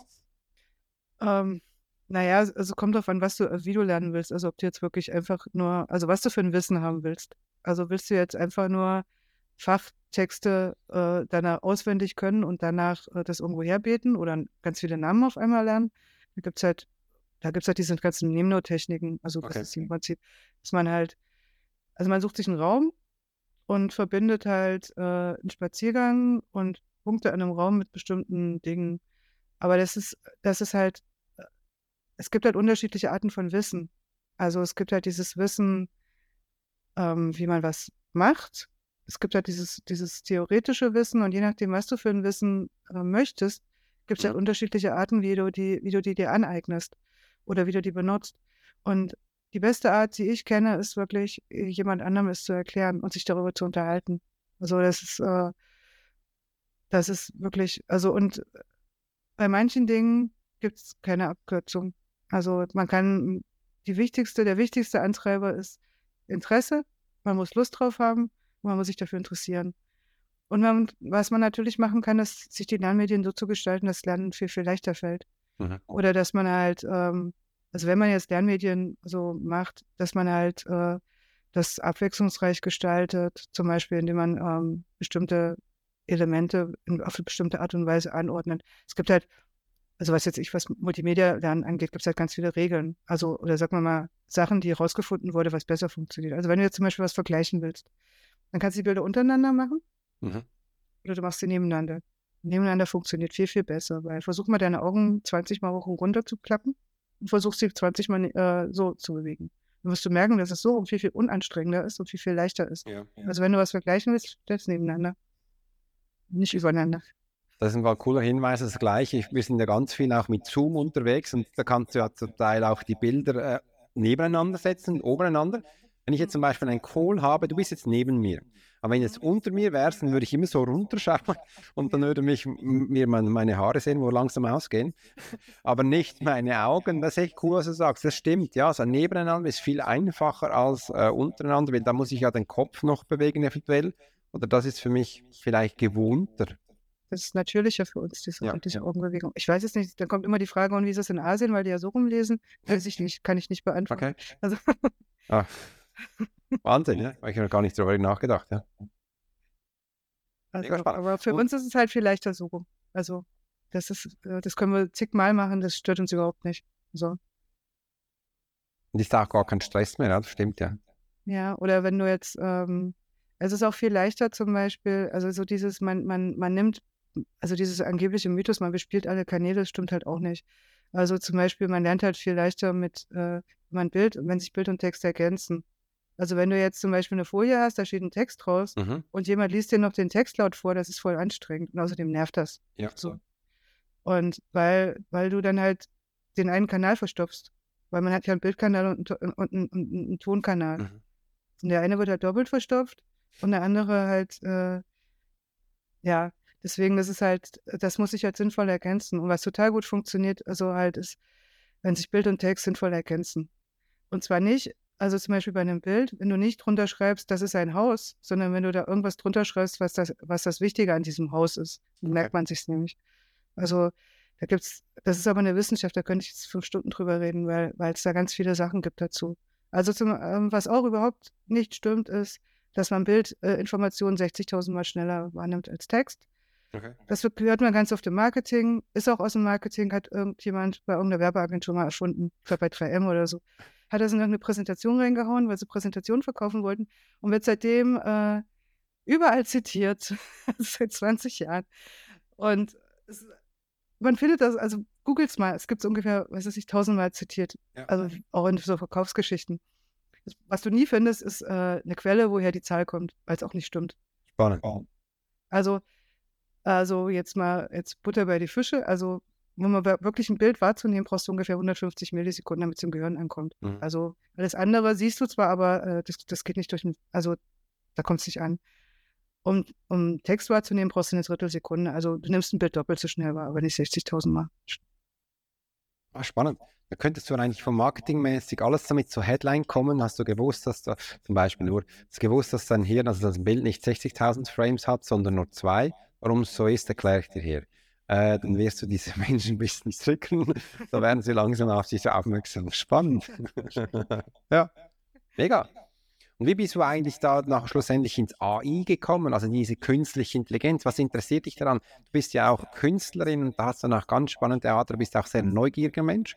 Ähm, naja, also kommt drauf an, was du, wie du lernen willst. Also ob du jetzt wirklich einfach nur, also was du für ein Wissen haben willst. Also willst du jetzt einfach nur Fachtexte äh, deiner auswendig können und danach äh, das irgendwo herbeten oder ganz viele Namen auf einmal lernen? Da gibt es halt, da gibt es halt diese ganzen Nemno-Techniken. Also das ist im Prinzip, dass man halt, also man sucht sich einen Raum und verbindet halt äh, einen Spaziergang und Punkte an einem Raum mit bestimmten Dingen. Aber das ist, das ist halt es gibt halt unterschiedliche Arten von Wissen. Also es gibt halt dieses Wissen, ähm, wie man was macht. Es gibt halt dieses, dieses theoretische Wissen und je nachdem, was du für ein Wissen äh, möchtest, gibt es halt unterschiedliche Arten, wie du die, wie du die dir aneignest oder wie du die benutzt. Und die beste Art, die ich kenne, ist wirklich, jemand anderem es zu erklären und sich darüber zu unterhalten. Also das ist, äh, das ist wirklich, also und bei manchen Dingen gibt es keine Abkürzung. Also man kann, die wichtigste, der wichtigste Antreiber ist Interesse. Man muss Lust drauf haben man muss sich dafür interessieren. Und man, was man natürlich machen kann, ist, sich die Lernmedien so zu gestalten, dass Lernen viel, viel leichter fällt. Mhm. Oder dass man halt, ähm, also wenn man jetzt Lernmedien so macht, dass man halt äh, das abwechslungsreich gestaltet, zum Beispiel indem man ähm, bestimmte Elemente in, auf eine bestimmte Art und Weise anordnet. Es gibt halt also was jetzt ich, was Multimedia-Lernen angeht, gibt es halt ganz viele Regeln. Also, oder sagen wir mal, Sachen, die herausgefunden wurde, was besser funktioniert. Also wenn du jetzt zum Beispiel was vergleichen willst, dann kannst du die Bilder untereinander machen mhm. oder du machst sie nebeneinander. Nebeneinander funktioniert viel, viel besser, weil versuch mal deine Augen 20 Mal hoch und runter zu klappen und versuch sie 20 Mal äh, so zu bewegen. dann wirst du merken, dass es so viel, viel unanstrengender ist und viel, viel leichter ist. Ja, ja. Also wenn du was vergleichen willst, stell es nebeneinander. Nicht übereinander. Das ist ein cooler Hinweis, das Gleiche. Wir sind ja ganz viel auch mit Zoom unterwegs und da kannst du ja zum Teil auch die Bilder äh, nebeneinander setzen, obereinander. Wenn ich jetzt zum Beispiel einen Call habe, du bist jetzt neben mir. Aber wenn jetzt unter mir wärst, dann würde ich immer so runterschauen und dann würde mich mir meine Haare sehen, wo langsam ausgehen. Aber nicht meine Augen. Das ist echt cool, was du sagst. Das stimmt. Ja, also nebeneinander ist viel einfacher als äh, untereinander, weil da muss ich ja den Kopf noch bewegen eventuell. Oder das ist für mich vielleicht gewohnter. Das ist natürlicher für uns, diese, ja, diese ja. Augenbewegung. Ich weiß es nicht, dann kommt immer die Frage, und wie ist es in Asien, weil die ja so rumlesen? Weiß ich nicht, kann ich nicht beantworten. Okay. Also. Ah. Wahnsinn, ja. Habe ich noch gar nicht darüber nachgedacht, ja. Also, aber für uns ist es halt viel leichter so. Also, das ist, äh, das können wir zigmal machen, das stört uns überhaupt nicht. So. Und ist auch gar kein Stress mehr, das stimmt ja. Ja, oder wenn du jetzt, ähm, es ist auch viel leichter zum Beispiel, also so dieses, man, man, man nimmt, also dieses angebliche Mythos, man bespielt alle Kanäle, das stimmt halt auch nicht. Also zum Beispiel, man lernt halt viel leichter mit, äh, wenn man Bild, wenn sich Bild und Text ergänzen. Also wenn du jetzt zum Beispiel eine Folie hast, da steht ein Text draus mhm. und jemand liest dir noch den Text laut vor, das ist voll anstrengend und außerdem nervt das. Ja. So. Und weil, weil du dann halt den einen Kanal verstopfst, weil man hat ja einen Bildkanal und, und, und, und einen Tonkanal. Mhm. Und der eine wird halt doppelt verstopft und der andere halt, äh, ja, deswegen ist es halt, das muss sich halt sinnvoll ergänzen. Und was total gut funktioniert, also halt ist, wenn sich Bild und Text sinnvoll ergänzen. Und zwar nicht also zum Beispiel bei einem Bild, wenn du nicht drunter schreibst, das ist ein Haus, sondern wenn du da irgendwas drunter schreibst, was das, was das Wichtige an diesem Haus ist, dann merkt man sich nämlich. Also da gibt's, das ist aber eine Wissenschaft, da könnte ich jetzt fünf Stunden drüber reden, weil es da ganz viele Sachen gibt dazu. Also zum, ähm, was auch überhaupt nicht stimmt, ist, dass man Bildinformationen äh, 60.000 Mal schneller wahrnimmt als Text. Okay. Das hört man ganz oft im Marketing, ist auch aus dem Marketing, hat irgendjemand bei irgendeiner Werbeagentur mal erfunden, ich glaube bei 3M oder so hat er es in irgendeine Präsentation reingehauen, weil sie Präsentationen verkaufen wollten und wird seitdem äh, überall zitiert, seit 20 Jahren. Und es, man findet das, also googelt mal, es gibt es ungefähr, weiß ich nicht, tausendmal zitiert, ja. also auch in so Verkaufsgeschichten. Was du nie findest, ist äh, eine Quelle, woher die Zahl kommt, weil es auch nicht stimmt. Spannend. Also, also jetzt mal, jetzt Butter bei die Fische, also um wirklich ein Bild wahrzunehmen, brauchst du ungefähr 150 Millisekunden, damit es im Gehirn ankommt. Mhm. Also alles andere siehst du zwar, aber äh, das, das geht nicht durch also da kommt es nicht an. Um, um Text wahrzunehmen, brauchst du eine Drittelsekunde. Also du nimmst ein Bild doppelt so schnell wahr, aber nicht 60.000 Mal. Ah, spannend. Da könntest du eigentlich vom Marketingmäßig alles damit zur Headline kommen. Hast du gewusst, dass du zum Beispiel nur, hast gewusst, dass dein Hirn, also das Bild nicht 60.000 Frames hat, sondern nur zwei. Warum es so ist, erkläre ich dir hier äh, dann wirst du diese Menschen ein bisschen zücken. Da werden sie langsam auf dich aufmerksam. Spannend. ja, mega. Und wie bist du eigentlich da nach schlussendlich ins AI gekommen, also diese künstliche Intelligenz? Was interessiert dich daran? Du bist ja auch Künstlerin und da hast du auch ganz spannende Art, du bist auch sehr neugieriger Mensch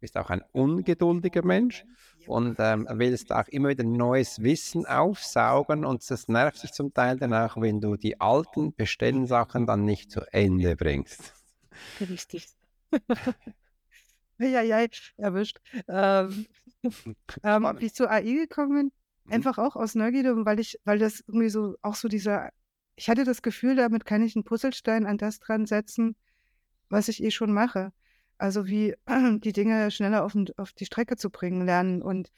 bist auch ein ungeduldiger Mensch und ähm, willst auch immer wieder neues Wissen aufsaugen und das nervt dich zum Teil dann auch, wenn du die alten bestellen Sachen dann nicht zu Ende bringst. Richtig. ja, ja, erwischt. Ähm, ähm, wie ich zur AI gekommen bin, mhm. einfach auch aus Neugierde, weil ich, weil das irgendwie so, auch so dieser, ich hatte das Gefühl, damit kann ich einen Puzzlestein an das dran setzen, was ich eh schon mache. Also wie die Dinge schneller auf, auf die Strecke zu bringen lernen und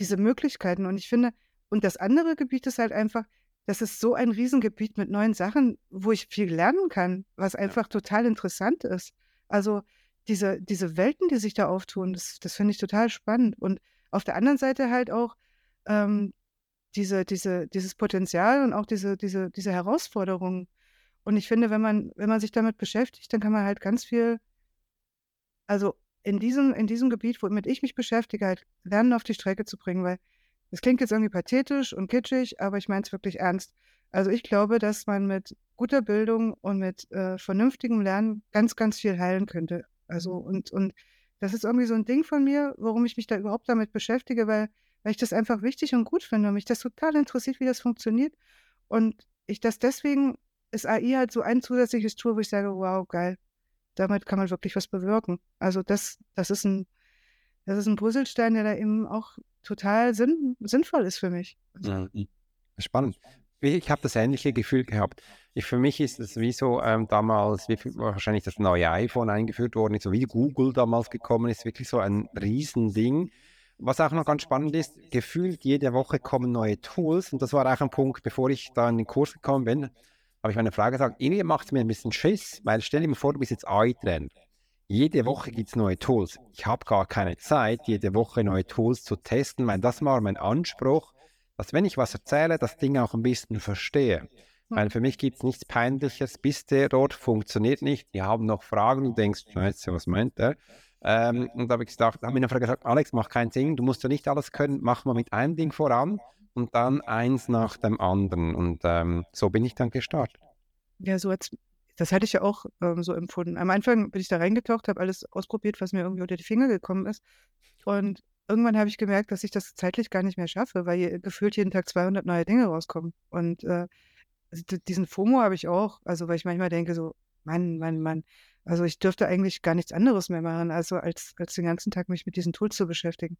diese Möglichkeiten. Und ich finde, und das andere Gebiet ist halt einfach, das ist so ein Riesengebiet mit neuen Sachen, wo ich viel lernen kann, was einfach total interessant ist. Also diese, diese Welten, die sich da auftun, das, das finde ich total spannend. Und auf der anderen Seite halt auch ähm, diese, diese, dieses Potenzial und auch diese, diese, diese Herausforderungen. Und ich finde, wenn man, wenn man sich damit beschäftigt, dann kann man halt ganz viel also in diesem, in diesem Gebiet, womit ich mich beschäftige, halt Lernen auf die Strecke zu bringen, weil das klingt jetzt irgendwie pathetisch und kitschig, aber ich meine es wirklich ernst. Also ich glaube, dass man mit guter Bildung und mit äh, vernünftigem Lernen ganz, ganz viel heilen könnte. Also und, und das ist irgendwie so ein Ding von mir, warum ich mich da überhaupt damit beschäftige, weil, weil ich das einfach wichtig und gut finde und mich das total interessiert, wie das funktioniert. Und ich das deswegen ist AI halt so ein zusätzliches Tool, wo ich sage, wow, geil, damit kann man wirklich was bewirken. Also das, das ist ein, das ist ein Puzzlestein, der da eben auch total sinn, sinnvoll ist für mich. Also, ja, spannend. Ich habe das ähnliche Gefühl gehabt. Ich, für mich ist es wie so ähm, damals, wie wahrscheinlich das neue iPhone eingeführt worden ist, so wie Google damals gekommen ist, wirklich so ein Riesending. Was auch noch ganz spannend ist, gefühlt jede Woche kommen neue Tools und das war auch ein Punkt, bevor ich da in den Kurs gekommen bin, habe ich meine Frage gesagt, irgendwie macht es mir ein bisschen Schiss, weil stell dir mal vor, du bist jetzt AI-Trainer. Jede Woche gibt es neue Tools. Ich habe gar keine Zeit, jede Woche neue Tools zu testen, weil das war mein Anspruch, dass wenn ich was erzähle, das Ding auch ein bisschen verstehe. Weil für mich gibt es nichts Peinliches, bis der dort funktioniert nicht. Die haben noch Fragen, du denkst, Scheiße, was meint der? Ähm, und da habe ich gesagt, habe mir gesagt, Alex, mach kein Ding, du musst ja nicht alles können, mach mal mit einem Ding voran und dann eins nach dem anderen. Und ähm, so bin ich dann gestartet. Ja, so als, das hatte ich ja auch ähm, so empfunden. Am Anfang bin ich da reingetaucht, habe alles ausprobiert, was mir irgendwie unter die Finger gekommen ist. Und irgendwann habe ich gemerkt, dass ich das zeitlich gar nicht mehr schaffe, weil gefühlt jeden Tag 200 neue Dinge rauskommen. Und äh, diesen FOMO habe ich auch, also weil ich manchmal denke so, Mann, Mann, Mann, also ich dürfte eigentlich gar nichts anderes mehr machen, also als, als den ganzen Tag mich mit diesen Tools zu beschäftigen.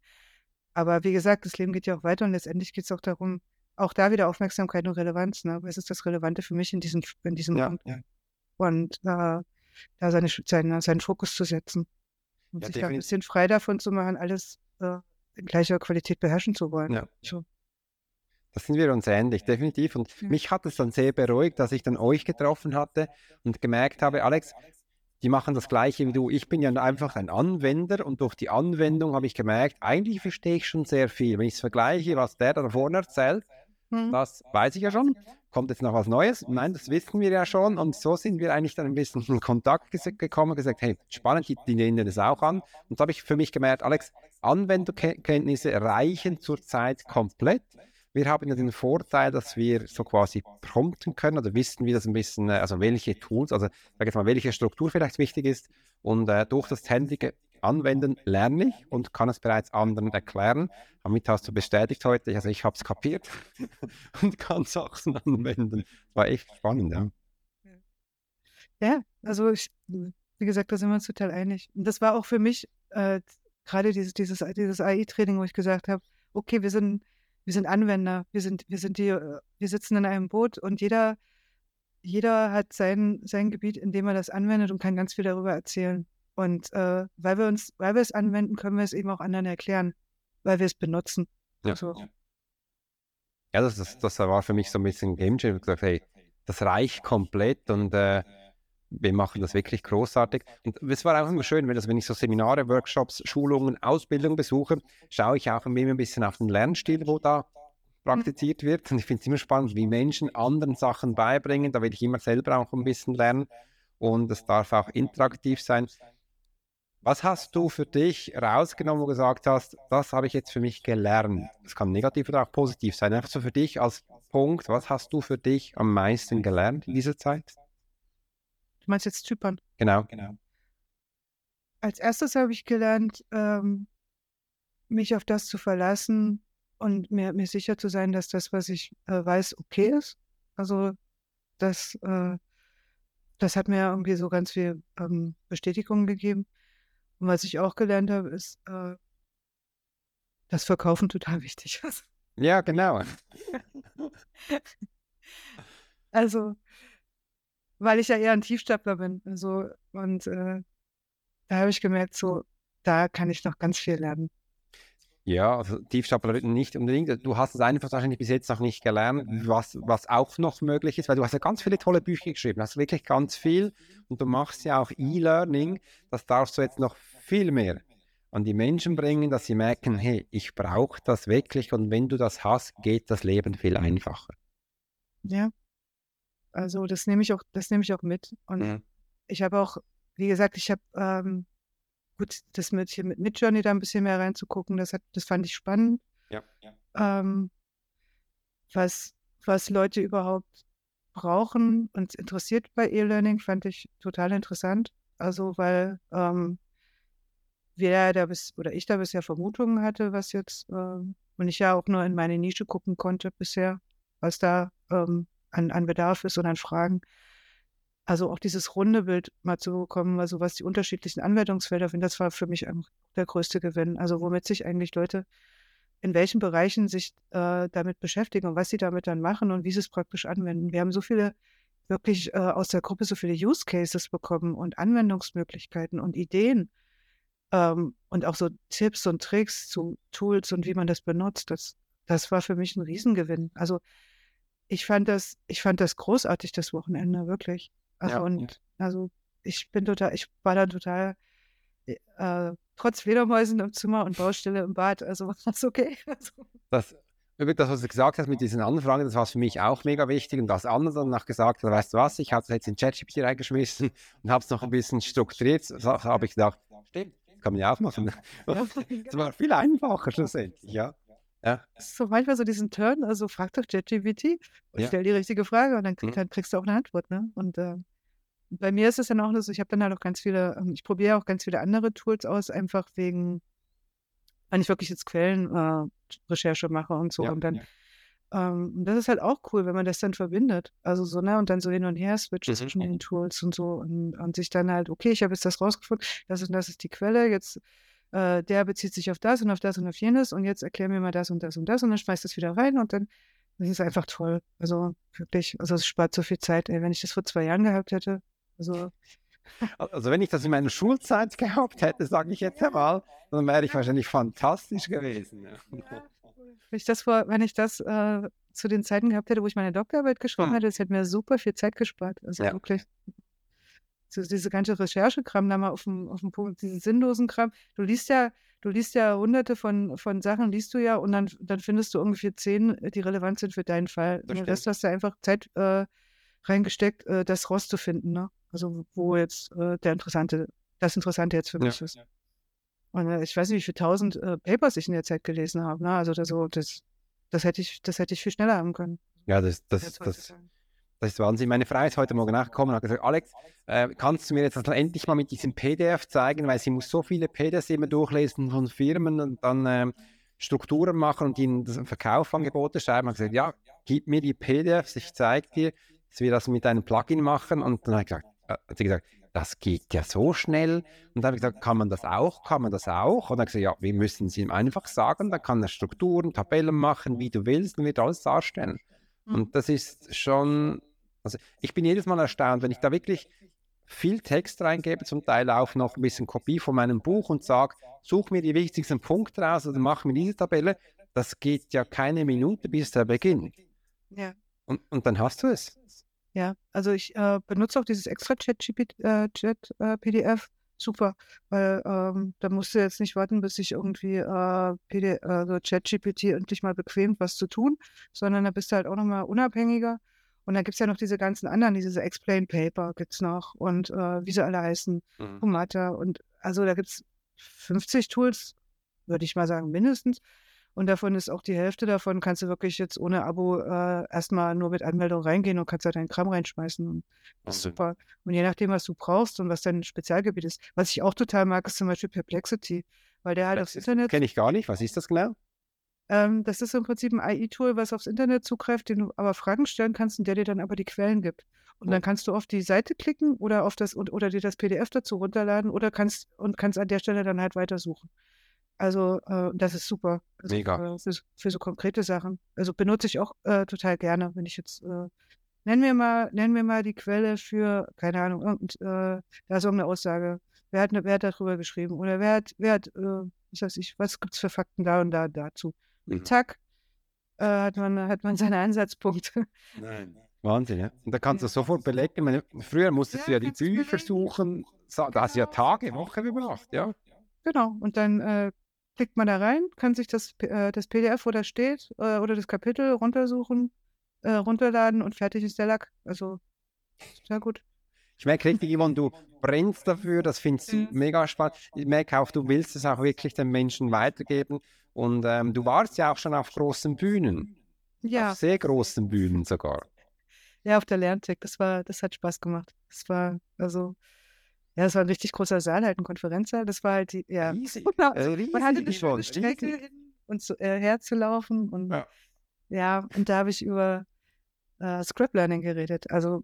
Aber wie gesagt, das Leben geht ja auch weiter und letztendlich geht es auch darum, auch da wieder Aufmerksamkeit und Relevanz. Ne? Was ist das Relevante für mich in diesem, in diesem ja, Punkt? Ja. Und äh, da seine, seine, seinen Fokus zu setzen und ja, sich da ein bisschen frei davon zu machen, alles äh, in gleicher Qualität beherrschen zu wollen. Ja. So. Das sind wir uns ähnlich, definitiv. Und mich hat es dann sehr beruhigt, dass ich dann euch getroffen hatte und gemerkt habe, Alex, die machen das Gleiche wie du. Ich bin ja einfach ein Anwender und durch die Anwendung habe ich gemerkt, eigentlich verstehe ich schon sehr viel. Wenn ich es vergleiche, was der da vorne erzählt, mhm. das weiß ich ja schon. Kommt jetzt noch was Neues? Nein, das wissen wir ja schon. Und so sind wir eigentlich dann ein bisschen in Kontakt gekommen und gesagt, hey, spannend, die, die nehmen das auch an. Und so habe ich für mich gemerkt, Alex, Anwenderkenntnisse reichen zurzeit komplett. Wir haben ja den Vorteil, dass wir so quasi prompten können oder wissen, wie das ein bisschen, äh, also welche Tools, also sag jetzt mal, welche Struktur vielleicht wichtig ist. Und äh, durch das ständige Anwenden lerne ich und kann es bereits anderen erklären. Damit hast du bestätigt heute, also ich habe es kapiert und kann Sachen anwenden. War echt spannend, ja. Ja, also ich, wie gesagt, da sind wir uns total einig. Und das war auch für mich äh, gerade dieses, dieses, dieses AI-Training, wo ich gesagt habe, okay, wir sind wir sind Anwender, wir sind, wir sind die, äh, wir sitzen in einem Boot und jeder, jeder hat sein, sein Gebiet, in dem er das anwendet und kann ganz viel darüber erzählen. Und äh, weil wir uns, weil wir es anwenden, können wir es eben auch anderen erklären, weil wir es benutzen. Ja, so. ja das, das, das war für mich so ein bisschen Game Changer. Ich gesagt, hey, das reicht komplett und äh, wir machen das wirklich großartig. Und es war auch immer schön, wenn, also wenn ich so Seminare, Workshops, Schulungen, Ausbildung besuche, schaue ich auch immer ein bisschen auf den Lernstil, wo da praktiziert wird. Und ich finde es immer spannend, wie Menschen anderen Sachen beibringen. Da will ich immer selber auch ein bisschen lernen. Und es darf auch interaktiv sein. Was hast du für dich rausgenommen, wo du gesagt hast, das habe ich jetzt für mich gelernt? Das kann negativ oder auch positiv sein. Einfach so für dich als Punkt, was hast du für dich am meisten gelernt in dieser Zeit? Du meinst jetzt Zypern? Genau, genau. Als erstes habe ich gelernt, ähm, mich auf das zu verlassen und mir, mir sicher zu sein, dass das, was ich äh, weiß, okay ist. Also das, äh, das hat mir irgendwie so ganz viel ähm, Bestätigung gegeben. Und was ich auch gelernt habe, ist, äh, dass Verkaufen total wichtig ist. Ja, genau. also weil ich ja eher ein Tiefstapler bin. Also, und äh, da habe ich gemerkt, so, da kann ich noch ganz viel lernen. Ja, also Tiefstapler nicht unbedingt. Du hast es einfach wahrscheinlich bis jetzt noch nicht gelernt, was, was auch noch möglich ist, weil du hast ja ganz viele tolle Bücher geschrieben, hast wirklich ganz viel und du machst ja auch E-Learning, das darfst du jetzt noch viel mehr an die Menschen bringen, dass sie merken, hey, ich brauche das wirklich und wenn du das hast, geht das Leben viel einfacher. Ja, also das nehme ich auch, das nehme ich auch mit. Und mhm. ich habe auch, wie gesagt, ich habe ähm, gut, das mit hier mit Midjourney da ein bisschen mehr reinzugucken, das hat, das fand ich spannend. Ja, ja. Ähm, was, was Leute überhaupt brauchen und interessiert bei E-Learning, fand ich total interessant. Also weil ähm, wir da bis oder ich da bisher Vermutungen hatte, was jetzt ähm, und ich ja auch nur in meine Nische gucken konnte bisher, was da ähm, an, an Bedarf ist und an Fragen. Also auch dieses runde Bild mal zu bekommen, also was die unterschiedlichen Anwendungsfelder sind, das war für mich der größte Gewinn. Also womit sich eigentlich Leute in welchen Bereichen sich äh, damit beschäftigen und was sie damit dann machen und wie sie es praktisch anwenden. Wir haben so viele, wirklich äh, aus der Gruppe so viele Use Cases bekommen und Anwendungsmöglichkeiten und Ideen ähm, und auch so Tipps und Tricks zu Tools und wie man das benutzt. Das, das war für mich ein Riesengewinn. Also ich fand das, ich fand das großartig, das Wochenende, wirklich. Also, ja, und ja. also ich bin total, ich war da total äh, trotz Fledermäusen im Zimmer und Baustelle im Bad. Also war das okay. Also. Das, das, was du gesagt hast mit diesen Anfragen, das war für mich auch mega wichtig. Und das andere danach gesagt, weißt du was, ich habe es jetzt in ChatGPT reingeschmissen und habe es noch ein bisschen strukturiert. So habe ich gedacht, stimmt, das kann man ja auch machen. Das war viel einfacher schlussendlich, ja. Ja. So manchmal so diesen Turn, also frag doch ChatGPT und ja. stell die richtige Frage und dann, mhm. dann, kriegst du auch eine Antwort. Ne? Und äh, bei mir ist es dann auch so, ich habe dann halt auch ganz viele, ähm, ich probiere auch ganz viele andere Tools aus, einfach wegen, wenn ich wirklich jetzt Quellenrecherche äh, mache und so. Ja, und dann, ja. ähm, das ist halt auch cool, wenn man das dann verbindet. Also so, ne, und dann so hin und her switcht mhm. zwischen den Tools und so und, und sich dann halt, okay, ich habe jetzt das rausgefunden, das und das ist die Quelle, jetzt äh, der bezieht sich auf das und auf das und auf jenes und jetzt erklär mir mal das und das und das und dann schmeißt das wieder rein und dann das ist einfach toll. Also wirklich, also es spart so viel Zeit. Ey. Wenn ich das vor zwei Jahren gehabt hätte, also, also wenn ich das in meiner Schulzeit gehabt hätte, sage ich jetzt einmal, dann wäre ich wahrscheinlich fantastisch gewesen. Ja. Wenn ich das, vor, wenn ich das äh, zu den Zeiten gehabt hätte, wo ich meine Doktorarbeit geschrieben hm. hätte, das hätte mir super viel Zeit gespart. Also ja. wirklich. Diese ganze Recherchekram da mal auf dem, auf dem Punkt, diesen sinnlosen Kram. Du liest ja, du liest ja hunderte von, von Sachen, liest du ja und dann, dann findest du ungefähr zehn, die relevant sind für deinen Fall. Das Den Rest hast du einfach Zeit äh, reingesteckt, äh, das rauszufinden. Ne? Also wo jetzt äh, der interessante, das Interessante jetzt für mich ja. ist. Und äh, ich weiß nicht, wie viele tausend äh, Papers ich in der Zeit gelesen habe. Ne? Also das, das, das hätte ich, das hätte ich viel schneller haben können. Ja, das, das, das, das, ist Wahnsinn. Meine Frau ist heute Morgen nachgekommen und hat gesagt, Alex, äh, kannst du mir jetzt endlich mal mit diesem PDF zeigen, weil sie muss so viele PDFs immer durchlesen von Firmen und dann ähm, Strukturen machen und ihnen das Verkaufsangebote schreiben. Ich gesagt, ja, gib mir die PDFs, ich zeige dir, dass wir das mit einem Plugin machen. Und dann ich gesagt, äh, hat sie gesagt, das geht ja so schnell. Und dann habe ich gesagt, kann man das auch? Kann man das auch? Und dann habe ich gesagt, ja, wir müssen es ihm einfach sagen, dann kann er Strukturen, Tabellen machen, wie du willst und wird alles darstellen. Mhm. Und das ist schon, also ich bin jedes Mal erstaunt, wenn ich da wirklich viel Text reingebe, zum Teil auch noch ein bisschen Kopie von meinem Buch und sage, such mir die wichtigsten Punkte raus oder mach mir diese Tabelle. Das geht ja keine Minute, bis der beginnt. Ja. Und, und dann hast du es. Ja, also ich äh, benutze auch dieses extra Chat-PDF. Äh, Chat, äh, Super, weil ähm, da musst du jetzt nicht warten, bis sich irgendwie äh, PD, also ChatGPT endlich mal bequemt, was zu tun, sondern da bist du halt auch nochmal unabhängiger. Und da gibt es ja noch diese ganzen anderen, diese Explain Paper gibt es noch und äh, wie sie alle heißen, mhm. Humata und also da gibt es 50 Tools, würde ich mal sagen, mindestens, und davon ist auch die Hälfte davon, kannst du wirklich jetzt ohne Abo äh, erstmal nur mit Anmeldung reingehen und kannst da deinen Kram reinschmeißen. Und das ist super. Und je nachdem, was du brauchst und was dein Spezialgebiet ist. Was ich auch total mag, ist zum Beispiel Perplexity, weil der halt aufs Internet. Kenne ich gar nicht. Was ist das genau? Ähm, das ist im Prinzip ein AI-Tool, was aufs Internet zugreift, den du aber Fragen stellen kannst und der dir dann aber die Quellen gibt. Und dann kannst du auf die Seite klicken oder auf das oder dir das PDF dazu runterladen oder kannst und kannst an der Stelle dann halt weitersuchen. Also äh, das ist super. Also, Mega. Äh, für, für, so konkrete Sachen. Also benutze ich auch äh, total gerne, wenn ich jetzt äh, nennen wir mal, nennen wir mal die Quelle für, keine Ahnung, irgend, äh, da ist irgendeine Aussage. Wer hat, wer hat darüber geschrieben? Oder wer hat, wer hat, äh, was weiß ich, was gibt es für Fakten da und da dazu? Mhm. Zack, äh, hat, man, hat man seine Ansatzpunkte. Nein. Wahnsinn, ja. Und da kannst du sofort belegen. Meine, früher musstest ja, du ja die Bücher suchen. Da hast du ja genau. Tage, Wochen gebracht, ja. Genau. Und dann äh, klickt man da rein, kann sich das, äh, das PDF, wo das steht, äh, oder das Kapitel runtersuchen, äh, runterladen und fertig ist der Lack. Also, sehr gut. Ich merke richtig, Yvonne, du brennst dafür, das findest du mega spannend. Ich merke auch, du willst es auch wirklich den Menschen weitergeben. Und ähm, du warst ja auch schon auf großen Bühnen. Ja. Auf sehr großen Bühnen sogar. Ja, auf der Lerntech. Das war, das hat Spaß gemacht. Das war, also, ja, das war ein richtig großer Saal, halt ein Konferenzsaal. Das war halt die, ja. Riesig. Genau. Riesig Man hatte eine schöne Strecke hin und zu, äh, herzulaufen. Und ja. ja, und da habe ich über äh, Script Learning geredet. Also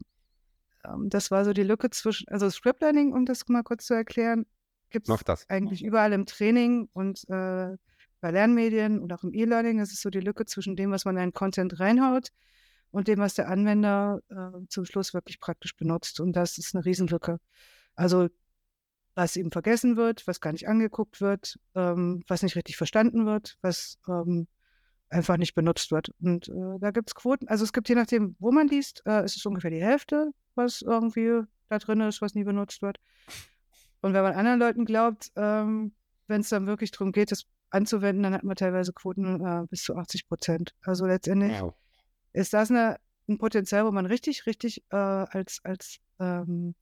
ähm, das war so die Lücke zwischen, also Script Learning, um das mal kurz zu erklären, gibt es eigentlich überall im Training und äh, bei Lernmedien und auch im E-Learning ist es so die Lücke zwischen dem, was man in Content reinhaut und dem, was der Anwender äh, zum Schluss wirklich praktisch benutzt. Und das ist eine Riesenlücke. Also was eben vergessen wird, was gar nicht angeguckt wird, ähm, was nicht richtig verstanden wird, was ähm, einfach nicht benutzt wird. Und äh, da gibt es Quoten, also es gibt je nachdem, wo man liest, äh, ist es ungefähr die Hälfte, was irgendwie da drin ist, was nie benutzt wird. Und wenn man anderen Leuten glaubt, ähm, wenn es dann wirklich darum geht, das anzuwenden, dann hat man teilweise Quoten äh, bis zu 80 Prozent. Also letztendlich wow. ist das eine, ein Potenzial, wo man richtig, richtig äh, als, als ähm,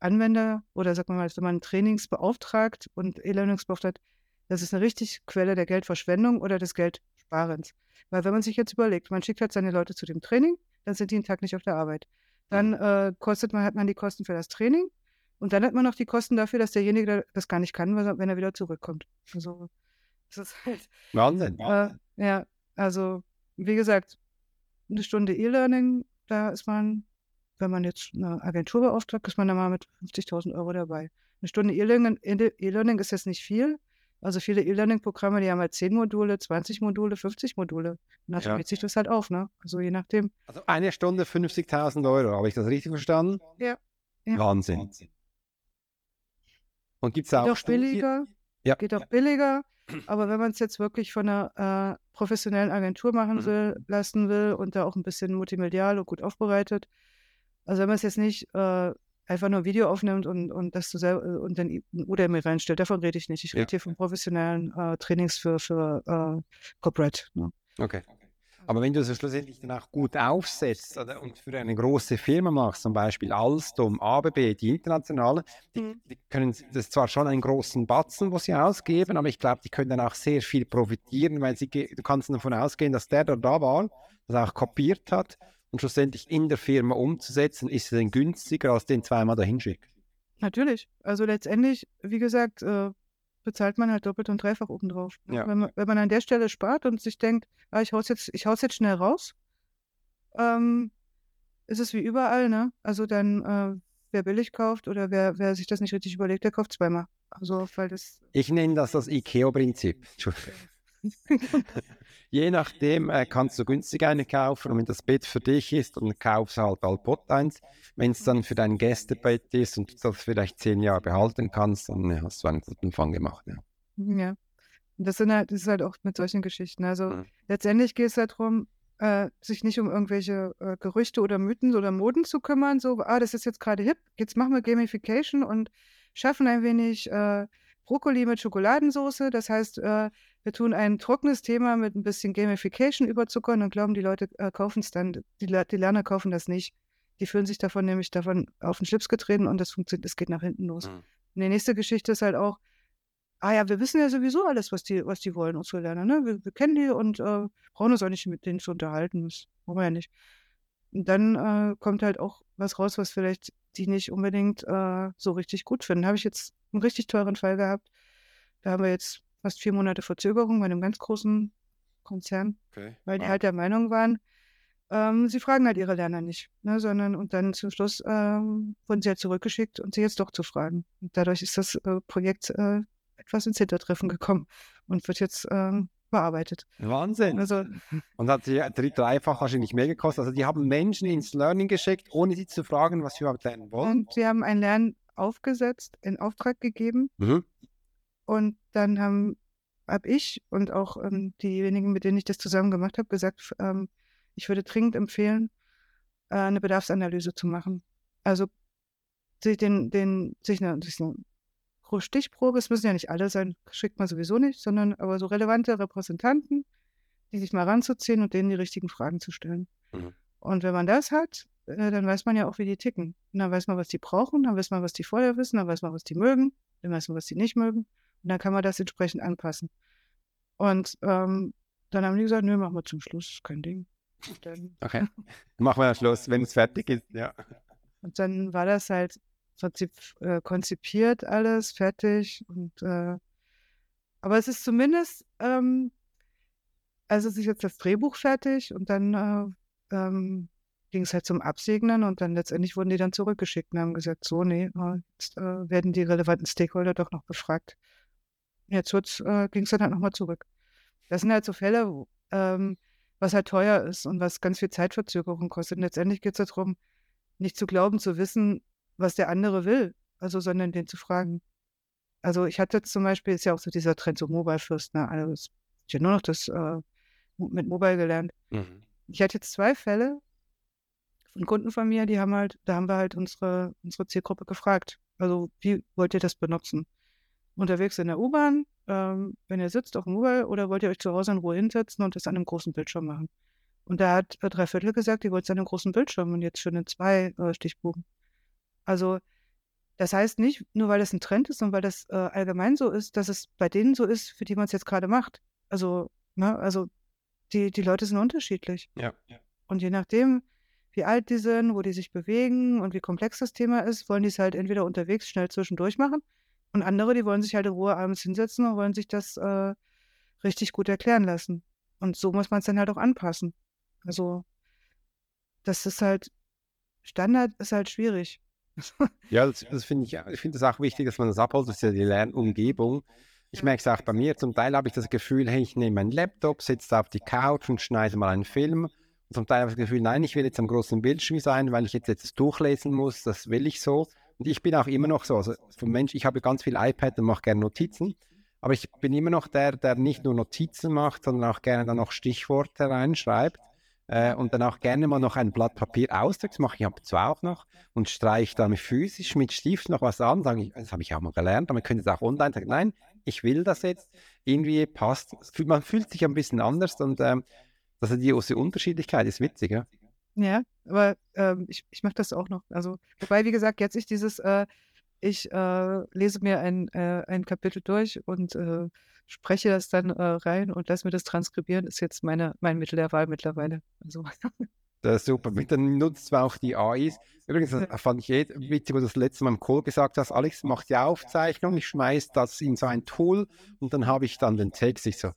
Anwender oder sagen wir mal, wenn man Trainings beauftragt und E-Learnings beauftragt, das ist eine richtig Quelle der Geldverschwendung oder des Geldsparens. Weil wenn man sich jetzt überlegt, man schickt halt seine Leute zu dem Training, dann sind die einen Tag nicht auf der Arbeit. Dann äh, kostet man, hat man die Kosten für das Training und dann hat man noch die Kosten dafür, dass derjenige das gar nicht kann, wenn er wieder zurückkommt. Also das ist halt. Wahnsinn. Äh, ja, also wie gesagt, eine Stunde E-Learning, da ist man, wenn man jetzt eine Agentur beauftragt, ist man da mal mit 50.000 Euro dabei. Eine Stunde E-Learning e ist jetzt nicht viel. Also viele E-Learning-Programme, die haben halt 10 Module, 20 Module, 50 Module. Und dann ja. sich das halt auf, ne? Also je nachdem. Also eine Stunde 50.000 Euro, habe ich das richtig verstanden? Ja. ja. Wahnsinn. Und gibt es auch. Auch billiger. Ja. Geht auch billiger. Aber wenn man es jetzt wirklich von einer äh, professionellen Agentur machen mhm. will, lassen will und da auch ein bisschen multimedial und gut aufbereitet, also wenn man es jetzt nicht äh, einfach nur ein Video aufnimmt und, und das so und dann ein UDMI reinstellt, davon rede ich nicht. Ich rede ja. hier von professionellen äh, Trainings für, für äh, Corporate. Ne? Okay. Aber wenn du es schlussendlich dann auch gut aufsetzt oder, und für eine große Firma machst, zum Beispiel Alstom, ABB, die internationale, die, mhm. die können das ist zwar schon einen großen Batzen, wo sie ausgeben, aber ich glaube, die können dann auch sehr viel profitieren, weil sie, du kannst davon ausgehen, dass der, der da war, das auch kopiert hat und schlussendlich in der Firma umzusetzen, ist es dann günstiger, als den zweimal dahin schicken. Natürlich. Also letztendlich, wie gesagt, äh, bezahlt man halt doppelt und dreifach obendrauf. Ne? Ja. Wenn, man, wenn man an der Stelle spart und sich denkt, ah, ich hau's jetzt, ich hau's jetzt schnell raus, ähm, ist es wie überall, ne? Also dann, äh, wer billig kauft oder wer, wer sich das nicht richtig überlegt, der kauft zweimal. Also, weil das. Ich nenne das das IKEA-Prinzip. Je nachdem äh, kannst du günstig eine kaufen und wenn das Bett für dich ist, dann kaufst du halt Alpot eins. Wenn es dann für dein Gästebett ist und du das vielleicht zehn Jahre behalten kannst, dann hast du einen guten Fang gemacht. Ja. ja. Das, sind halt, das ist halt auch mit solchen Geschichten. Also mhm. letztendlich geht es darum, äh, sich nicht um irgendwelche äh, Gerüchte oder Mythen oder Moden zu kümmern. So, ah, das ist jetzt gerade hip, jetzt machen wir Gamification und schaffen ein wenig äh, Brokkoli mit Schokoladensauce. Das heißt, äh, wir tun ein trockenes Thema mit ein bisschen Gamification überzuckern und glauben, die Leute äh, kaufen es dann, die, die Lerner kaufen das nicht. Die fühlen sich davon nämlich davon auf den Schlips getreten und das funktioniert, es geht nach hinten los. Mhm. Und die nächste Geschichte ist halt auch, ah ja, wir wissen ja sowieso alles, was die, was die wollen, unsere Lerner, ne? Wir, wir kennen die und äh, brauchen uns auch nicht mit denen zu unterhalten. Das brauchen wir ja nicht. Und dann äh, kommt halt auch was raus, was vielleicht die nicht unbedingt äh, so richtig gut finden. Habe ich jetzt einen richtig teuren Fall gehabt. Da haben wir jetzt fast vier Monate Verzögerung bei einem ganz großen Konzern, okay. weil die wow. halt der Meinung waren, ähm, sie fragen halt ihre Lerner nicht, ne, sondern und dann zum Schluss ähm, wurden sie halt zurückgeschickt und sie jetzt doch zu fragen. Und dadurch ist das äh, Projekt äh, etwas ins Hintertreffen gekommen und wird jetzt ähm, bearbeitet. Wahnsinn. Also, und hat sie dreifach wahrscheinlich mehr gekostet. Also die haben Menschen ins Learning geschickt, ohne sie zu fragen, was sie überhaupt lernen wollen. Und sie haben ein Lernen aufgesetzt, in Auftrag gegeben. Mhm. Und dann haben habe ich und auch ähm, diejenigen, mit denen ich das zusammen gemacht habe, gesagt, ähm, ich würde dringend empfehlen, äh, eine Bedarfsanalyse zu machen. Also sich, den, den, sich eine, sich eine Stichprobe, es müssen ja nicht alle sein, schickt man sowieso nicht, sondern aber so relevante Repräsentanten, die sich mal ranzuziehen und denen die richtigen Fragen zu stellen. Mhm. Und wenn man das hat, äh, dann weiß man ja auch, wie die ticken. Und dann weiß man, was die brauchen, dann weiß man, was die vorher wissen, dann weiß man, was die mögen, dann weiß man, was die nicht mögen. Und dann kann man das entsprechend anpassen. Und ähm, dann haben die gesagt, nö, machen wir zum Schluss, kein Ding. Dann, okay, machen wir Schluss, wenn es fertig ist, ja. Und dann war das halt äh, konzipiert alles, fertig. Und äh, aber es ist zumindest, ähm, also es ist jetzt das Drehbuch fertig und dann äh, ähm, ging es halt zum Absegnen und dann letztendlich wurden die dann zurückgeschickt und haben gesagt, so, nee, äh, jetzt äh, werden die relevanten Stakeholder doch noch befragt. Jetzt äh, ging es dann halt nochmal zurück. Das sind halt so Fälle, wo, ähm, was halt teuer ist und was ganz viel Zeitverzögerung kostet. Und letztendlich geht es darum, nicht zu glauben, zu wissen, was der andere will, also sondern den zu fragen. Also ich hatte zum Beispiel, ist ja auch so dieser Trend so Mobile First, ne? Also ich habe nur noch das äh, mit Mobile gelernt. Mhm. Ich hatte jetzt zwei Fälle von Kunden von mir, die haben halt, da haben wir halt unsere, unsere Zielgruppe gefragt. Also, wie wollt ihr das benutzen? Unterwegs in der U-Bahn, ähm, wenn ihr sitzt auf dem Mobile oder wollt ihr euch zu Hause in Ruhe hinsetzen und das an einem großen Bildschirm machen? Und da hat äh, drei Viertel gesagt, die wollt es an einem großen Bildschirm und jetzt schon in zwei äh, Stichproben. Also, das heißt nicht, nur weil das ein Trend ist und weil das äh, allgemein so ist, dass es bei denen so ist, für die man es jetzt gerade macht. Also, ne, also die, die Leute sind unterschiedlich. Ja. Und je nachdem, wie alt die sind, wo die sich bewegen und wie komplex das Thema ist, wollen die es halt entweder unterwegs schnell zwischendurch machen und andere, die wollen sich halt in Ruhe abends hinsetzen und wollen sich das äh, richtig gut erklären lassen. Und so muss man es dann halt auch anpassen. Also, das ist halt, Standard ist halt schwierig. ja, das, das finde ich, ich finde es auch wichtig, dass man das abholt, das ist ja die Lernumgebung. Ich merke es auch bei mir, zum Teil habe ich das Gefühl, hey, ich nehme meinen Laptop, sitze auf die Couch und schneide mal einen Film. Und zum Teil habe ich das Gefühl, nein, ich will jetzt am großen Bildschirm sein, weil ich jetzt, jetzt durchlesen muss, das will ich so. Und ich bin auch immer noch so, also vom Mensch, ich habe ganz viel iPad und mache gerne Notizen, aber ich bin immer noch der, der nicht nur Notizen macht, sondern auch gerne dann noch Stichworte reinschreibt äh, und dann auch gerne mal noch ein Blatt Papier ausdrückt, das mache ich ab und zu auch noch und streiche dann physisch mit Stift noch was an, sage ich, das habe ich auch mal gelernt, aber man könnte es auch online sagen, nein, ich will das jetzt, irgendwie passt, man fühlt sich ein bisschen anders und ähm, also die große Unterschiedlichkeit ist witzig, ja. Ja, aber ähm, ich, ich mache das auch noch. Also, wobei, wie gesagt, jetzt ich dieses, äh, ich äh, lese mir ein, äh, ein Kapitel durch und äh, spreche das dann äh, rein und lasse mir das transkribieren, ist jetzt meine, mein Mittel der Wahl mittlerweile. Also. Das ist super. Dann nutzt man auch die AIs. Übrigens, das fand ich eh witzig, wo du das letzte Mal im Call gesagt hast, Alex macht die Aufzeichnung, ich schmeiße das in so ein Tool und dann habe ich dann den Text. Ich so,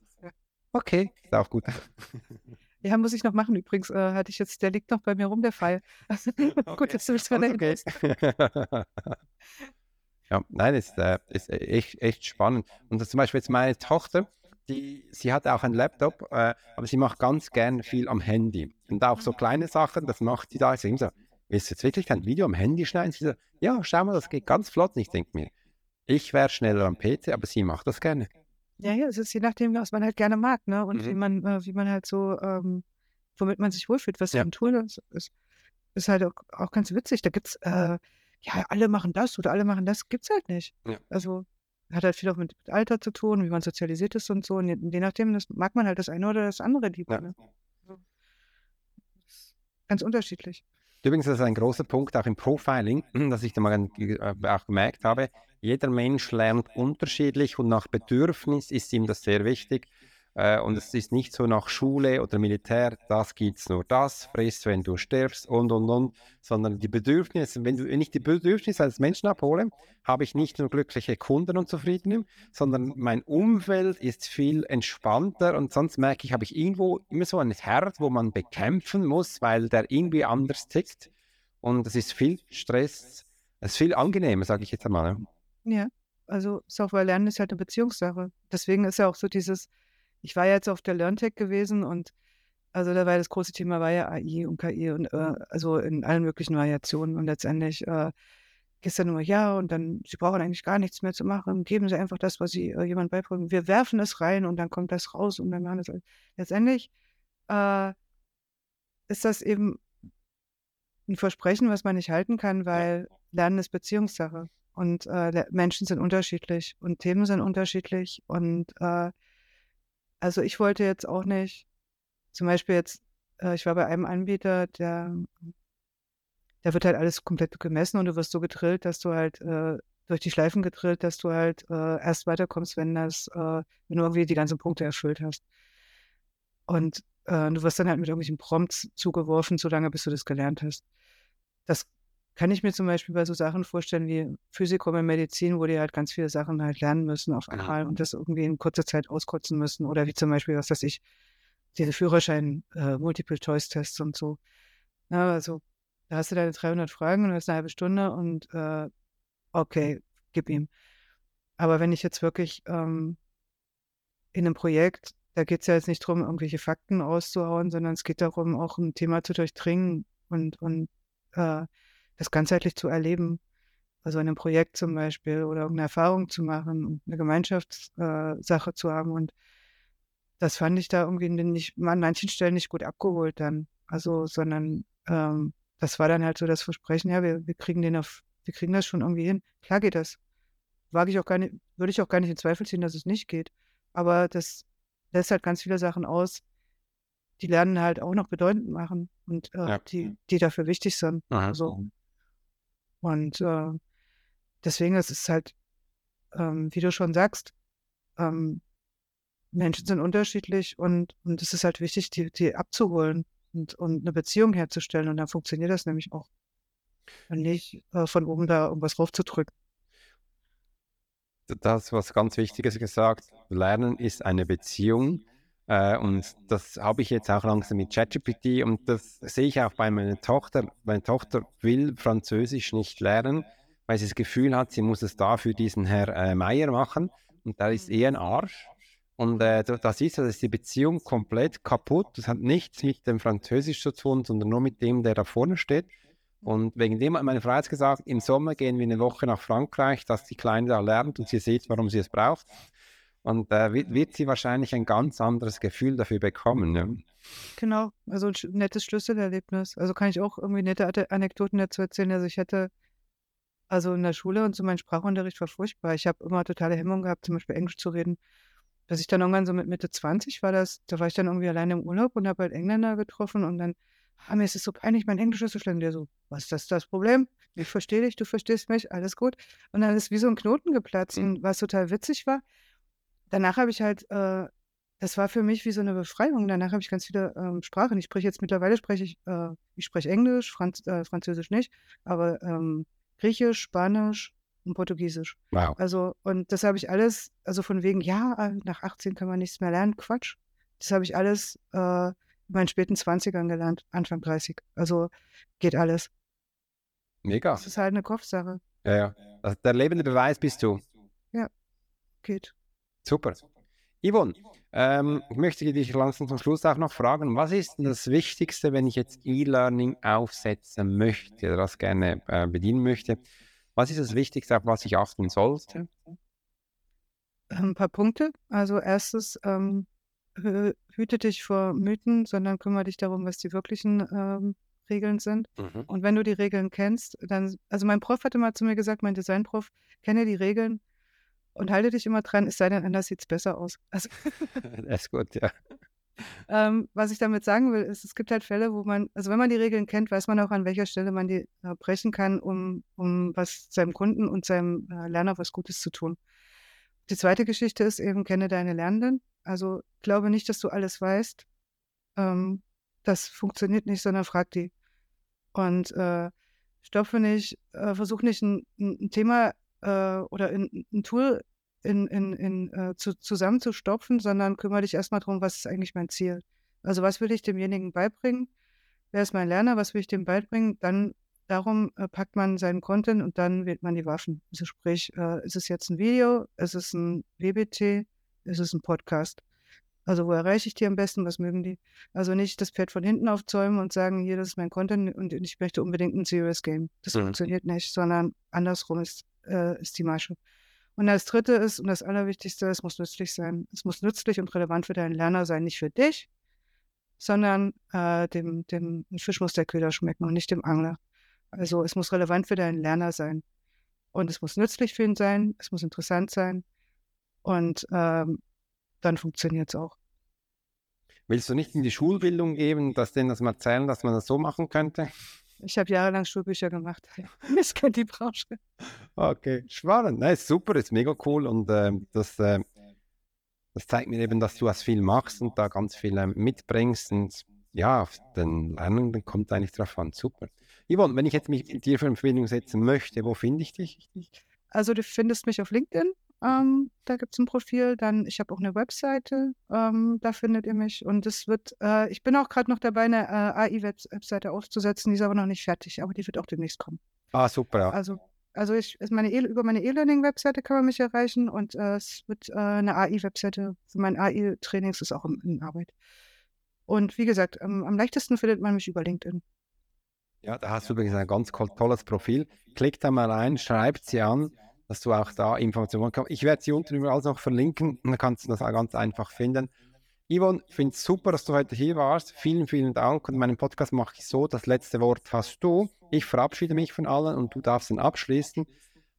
okay, ist auch gut. Ja, muss ich noch machen. Übrigens äh, hatte ich jetzt, der liegt noch bei mir rum, der Fall. Okay. Gut, dass du es wieder okay. Ja, nein, ist, äh, ist echt, echt spannend. Und zum Beispiel jetzt meine Tochter, die, sie hat auch einen Laptop, äh, aber sie macht ganz gern viel am Handy. Und auch so kleine Sachen, das macht sie da. Ich so, willst du jetzt wirklich ein Video am Handy schneiden? Sie so, ja, schau mal, das geht ganz flott. Und ich denke mir, ich wäre schneller am PC, aber sie macht das gerne. Ja, ja, es ist je nachdem, was man halt gerne mag, ne? Und wie mhm. man, äh, wie man halt so, ähm, womit man sich wohlfühlt, was für Ja. ein Tool das ist. Ist halt auch, auch ganz witzig. Da gibt's, äh, ja, alle machen das oder alle machen das, gibt's halt nicht. Ja. Also hat halt viel auch mit, Alter zu tun, wie man sozialisiert ist und so. Und je, je nachdem, das mag man halt das eine oder das andere lieber. Ja. Ne? Also, ganz unterschiedlich. Übrigens, das ist ein großer Punkt auch im Profiling, dass ich da mal äh, auch gemerkt habe. Jeder Mensch lernt unterschiedlich und nach Bedürfnis ist ihm das sehr wichtig. Äh, und es ist nicht so nach Schule oder Militär, das gibt's nur das, frisst, wenn du stirbst und und und, sondern die Bedürfnisse, wenn, du, wenn ich die Bedürfnisse als Menschen abhole, habe ich nicht nur glückliche Kunden und zufriedene, sondern mein Umfeld ist viel entspannter und sonst merke ich, habe ich irgendwo immer so ein Herd, wo man bekämpfen muss, weil der irgendwie anders tickt und es ist viel Stress, es ist viel angenehmer, sage ich jetzt einmal. Ja, also Software lernen ist halt eine Beziehungssache. Deswegen ist ja auch so dieses ich war jetzt auf der LearnTech gewesen und also da war das große Thema war ja AI und KI und äh, also in allen möglichen Variationen und letztendlich äh, gehst du nur ja und dann sie brauchen eigentlich gar nichts mehr zu machen, geben sie einfach das, was sie äh, jemand beibringen. Wir werfen es rein und dann kommt das raus und dann machen es letztendlich äh, ist das eben ein Versprechen, was man nicht halten kann, weil Lernen ist Beziehungssache und äh, Menschen sind unterschiedlich und Themen sind unterschiedlich und äh, also ich wollte jetzt auch nicht, zum Beispiel jetzt, äh, ich war bei einem Anbieter, der, da wird halt alles komplett gemessen und du wirst so gedrillt, dass du halt äh, durch die Schleifen gedrillt, dass du halt äh, erst weiterkommst, wenn das, äh, wenn du irgendwie die ganzen Punkte erfüllt hast. Und du wirst dann halt mit irgendwelchen Prompts zugeworfen, solange bis du das gelernt hast. Das kann ich mir zum Beispiel bei so Sachen vorstellen wie Physikum in Medizin, wo die halt ganz viele Sachen halt lernen müssen auf einmal und das irgendwie in kurzer Zeit auskotzen müssen. Oder wie zum Beispiel, was weiß ich, diese Führerschein, äh, Multiple-Choice-Tests und so. Ja, also, da hast du deine 300 Fragen und hast eine halbe Stunde und äh, okay, gib ihm. Aber wenn ich jetzt wirklich ähm, in einem Projekt, da geht es ja jetzt nicht darum, irgendwelche Fakten auszuhauen, sondern es geht darum, auch ein Thema zu durchdringen und, und äh, das ganzheitlich zu erleben. Also in einem Projekt zum Beispiel oder irgendeine Erfahrung zu machen und eine Gemeinschaftssache äh, zu haben. Und das fand ich da irgendwie nicht, an manchen Stellen nicht gut abgeholt dann. Also, sondern ähm, das war dann halt so das Versprechen, ja, wir, wir kriegen den auf, wir kriegen das schon irgendwie hin. Klar geht das. Wage ich auch gar nicht, würde ich auch gar nicht in Zweifel ziehen, dass es nicht geht. Aber das lässt halt ganz viele Sachen aus, die Lernen halt auch noch bedeutend machen und äh, ja. die, die dafür wichtig sind. Aha. So. Und äh, deswegen ist es halt, ähm, wie du schon sagst, ähm, Menschen sind unterschiedlich und, und es ist halt wichtig, die, die abzuholen und, und eine Beziehung herzustellen. Und dann funktioniert das nämlich auch. Und nicht äh, von oben da irgendwas raufzudrücken. Das, was ganz Wichtiges gesagt, Lernen ist eine Beziehung. Äh, und das habe ich jetzt auch langsam mit ChatGPT und das sehe ich auch bei meiner Tochter. Meine Tochter will Französisch nicht lernen, weil sie das Gefühl hat, sie muss es da für diesen Herr äh, Meier machen und da ist eh ein Arsch. Und äh, das ist, das ist die Beziehung komplett kaputt. Das hat nichts mit dem Französisch zu tun, sondern nur mit dem, der da vorne steht. Und wegen dem hat meine Frau jetzt gesagt, im Sommer gehen wir eine Woche nach Frankreich, dass die Kleine da lernt und sie sieht, warum sie es braucht. Und äh, wird, wird, sie wahrscheinlich ein ganz anderes Gefühl dafür bekommen. Ja? Genau, also ein nettes Schlüsselerlebnis. Also kann ich auch irgendwie nette Anekdoten dazu erzählen. Also ich hätte, also in der Schule und so mein Sprachunterricht war furchtbar. Ich habe immer totale Hemmung gehabt, zum Beispiel Englisch zu reden dass ich dann irgendwann so mit Mitte 20 war das, da war ich dann irgendwie alleine im Urlaub und habe halt Engländer getroffen und dann, ah, mir ist es so peinlich, mein Englisch ist so schlimm. Der so, was ist das, das Problem? Ich verstehe dich, du verstehst mich, alles gut. Und dann ist wie so ein Knoten geplatzt mhm. und was total witzig war. Danach habe ich halt, äh, das war für mich wie so eine Befreiung. Danach habe ich ganz viele ähm, Sprachen. Ich spreche jetzt mittlerweile spreche ich, äh, ich spreche Englisch, Franz, äh, Französisch nicht, aber ähm, Griechisch, Spanisch, und Portugiesisch. Wow. Also, und das habe ich alles, also von wegen, ja, äh, nach 18 kann man nichts mehr lernen, Quatsch. Das habe ich alles äh, in meinen späten 20ern gelernt, Anfang 30. Also geht alles. Mega. Das ist halt eine Kopfsache. Ja, ja. Also der lebende Beweis bist du. Ja, geht. Super. Yvonne, ähm, ich möchte dich langsam zum Schluss auch noch fragen, was ist denn das Wichtigste, wenn ich jetzt E-Learning aufsetzen möchte oder das gerne äh, bedienen möchte? Was ist das Wichtigste, auf was ich achten sollte? Ein paar Punkte. Also erstes, ähm, hüte dich vor Mythen, sondern kümmere dich darum, was die wirklichen ähm, Regeln sind. Mhm. Und wenn du die Regeln kennst, dann, also mein Prof hatte mal zu mir gesagt, mein Designprof, kenne die Regeln und halte dich immer dran, es sei denn, anders sieht es besser aus. Also, das ist gut, ja. Ähm, was ich damit sagen will, ist, es gibt halt Fälle, wo man, also wenn man die Regeln kennt, weiß man auch, an welcher Stelle man die äh, brechen kann, um, um was seinem Kunden und seinem äh, Lerner was Gutes zu tun. Die zweite Geschichte ist eben, kenne deine Lernenden. Also glaube nicht, dass du alles weißt. Ähm, das funktioniert nicht, sondern frag die. Und äh, stopfe nicht, äh, versuch nicht ein, ein Thema äh, oder ein, ein Tool in, in, in, äh, zu, zusammenzustopfen, sondern kümmere dich erstmal darum, was ist eigentlich mein Ziel. Also was will ich demjenigen beibringen? Wer ist mein Lerner? Was will ich dem beibringen? Dann darum äh, packt man seinen Content und dann wählt man die Waffen. Also sprich, äh, ist es jetzt ein Video, ist es ein WBT, ist es ein Podcast? Also wo erreiche ich die am besten? Was mögen die? Also nicht das Pferd von hinten aufzäumen und sagen, hier, das ist mein Content und ich möchte unbedingt ein Serious Game. Das mhm. funktioniert nicht, sondern andersrum ist, äh, ist die Masche. Und das Dritte ist, und das Allerwichtigste, es muss nützlich sein. Es muss nützlich und relevant für deinen Lerner sein, nicht für dich, sondern äh, dem, dem Fisch muss der Köder schmecken und nicht dem Angler. Also es muss relevant für deinen Lerner sein. Und es muss nützlich für ihn sein, es muss interessant sein und ähm, dann funktioniert es auch. Willst du nicht in die Schulbildung geben, dass denen das mal erzählen, dass man das so machen könnte? Ich habe jahrelang Schulbücher gemacht. Das kennt die Branche. Okay, spannend. Nein, super, ist mega cool und äh, das, äh, das zeigt mir eben, dass du was viel machst und da ganz viel äh, mitbringst und ja, auf den Lernenden kommt eigentlich drauf an. Super. Yvonne, wenn ich jetzt mich mit dir für Verbindung setzen möchte, wo finde ich dich? Also du findest mich auf LinkedIn ähm, da gibt es ein Profil. Dann, ich habe auch eine Webseite, ähm, da findet ihr mich. Und es wird, äh, ich bin auch gerade noch dabei, eine äh, AI-Webseite aufzusetzen, die ist aber noch nicht fertig, aber die wird auch demnächst kommen. Ah, super. Ja. Also Also ich, meine e über meine E-Learning-Webseite kann man mich erreichen und äh, es wird äh, eine AI-Webseite für mein AI-Trainings ist auch in, in, Arbeit. Und wie gesagt, ähm, am leichtesten findet man mich über LinkedIn. Ja, da hast du übrigens ein ganz tolles Profil. Klick da mal ein, schreibt sie an, dass du auch da Informationen bekommst. Ich werde sie unten überall noch verlinken, dann kannst du das auch ganz einfach finden. Yvonne, ich finde es super, dass du heute hier warst. Vielen, vielen Dank. Und meinen Podcast mache ich so, das letzte Wort hast du. Ich verabschiede mich von allen und du darfst ihn abschließen.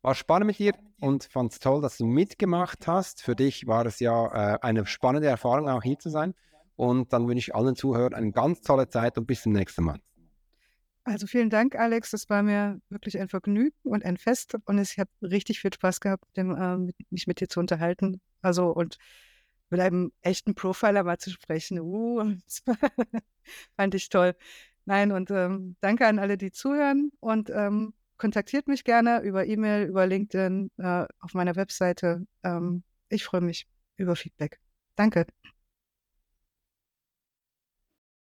War spannend mit dir und fand es toll, dass du mitgemacht hast. Für dich war es ja äh, eine spannende Erfahrung, auch hier zu sein. Und dann wünsche ich allen Zuhörern eine ganz tolle Zeit und bis zum nächsten Mal. Also vielen Dank, Alex. Das war mir wirklich ein Vergnügen und ein Fest. Und ich habe richtig viel Spaß gehabt, dem, äh, mich mit dir zu unterhalten. Also und mit einem echten Profiler mal zu sprechen. Uh, fand ich toll. Nein, und ähm, danke an alle, die zuhören und ähm, kontaktiert mich gerne über E-Mail, über LinkedIn, äh, auf meiner Webseite. Ähm, ich freue mich über Feedback. Danke.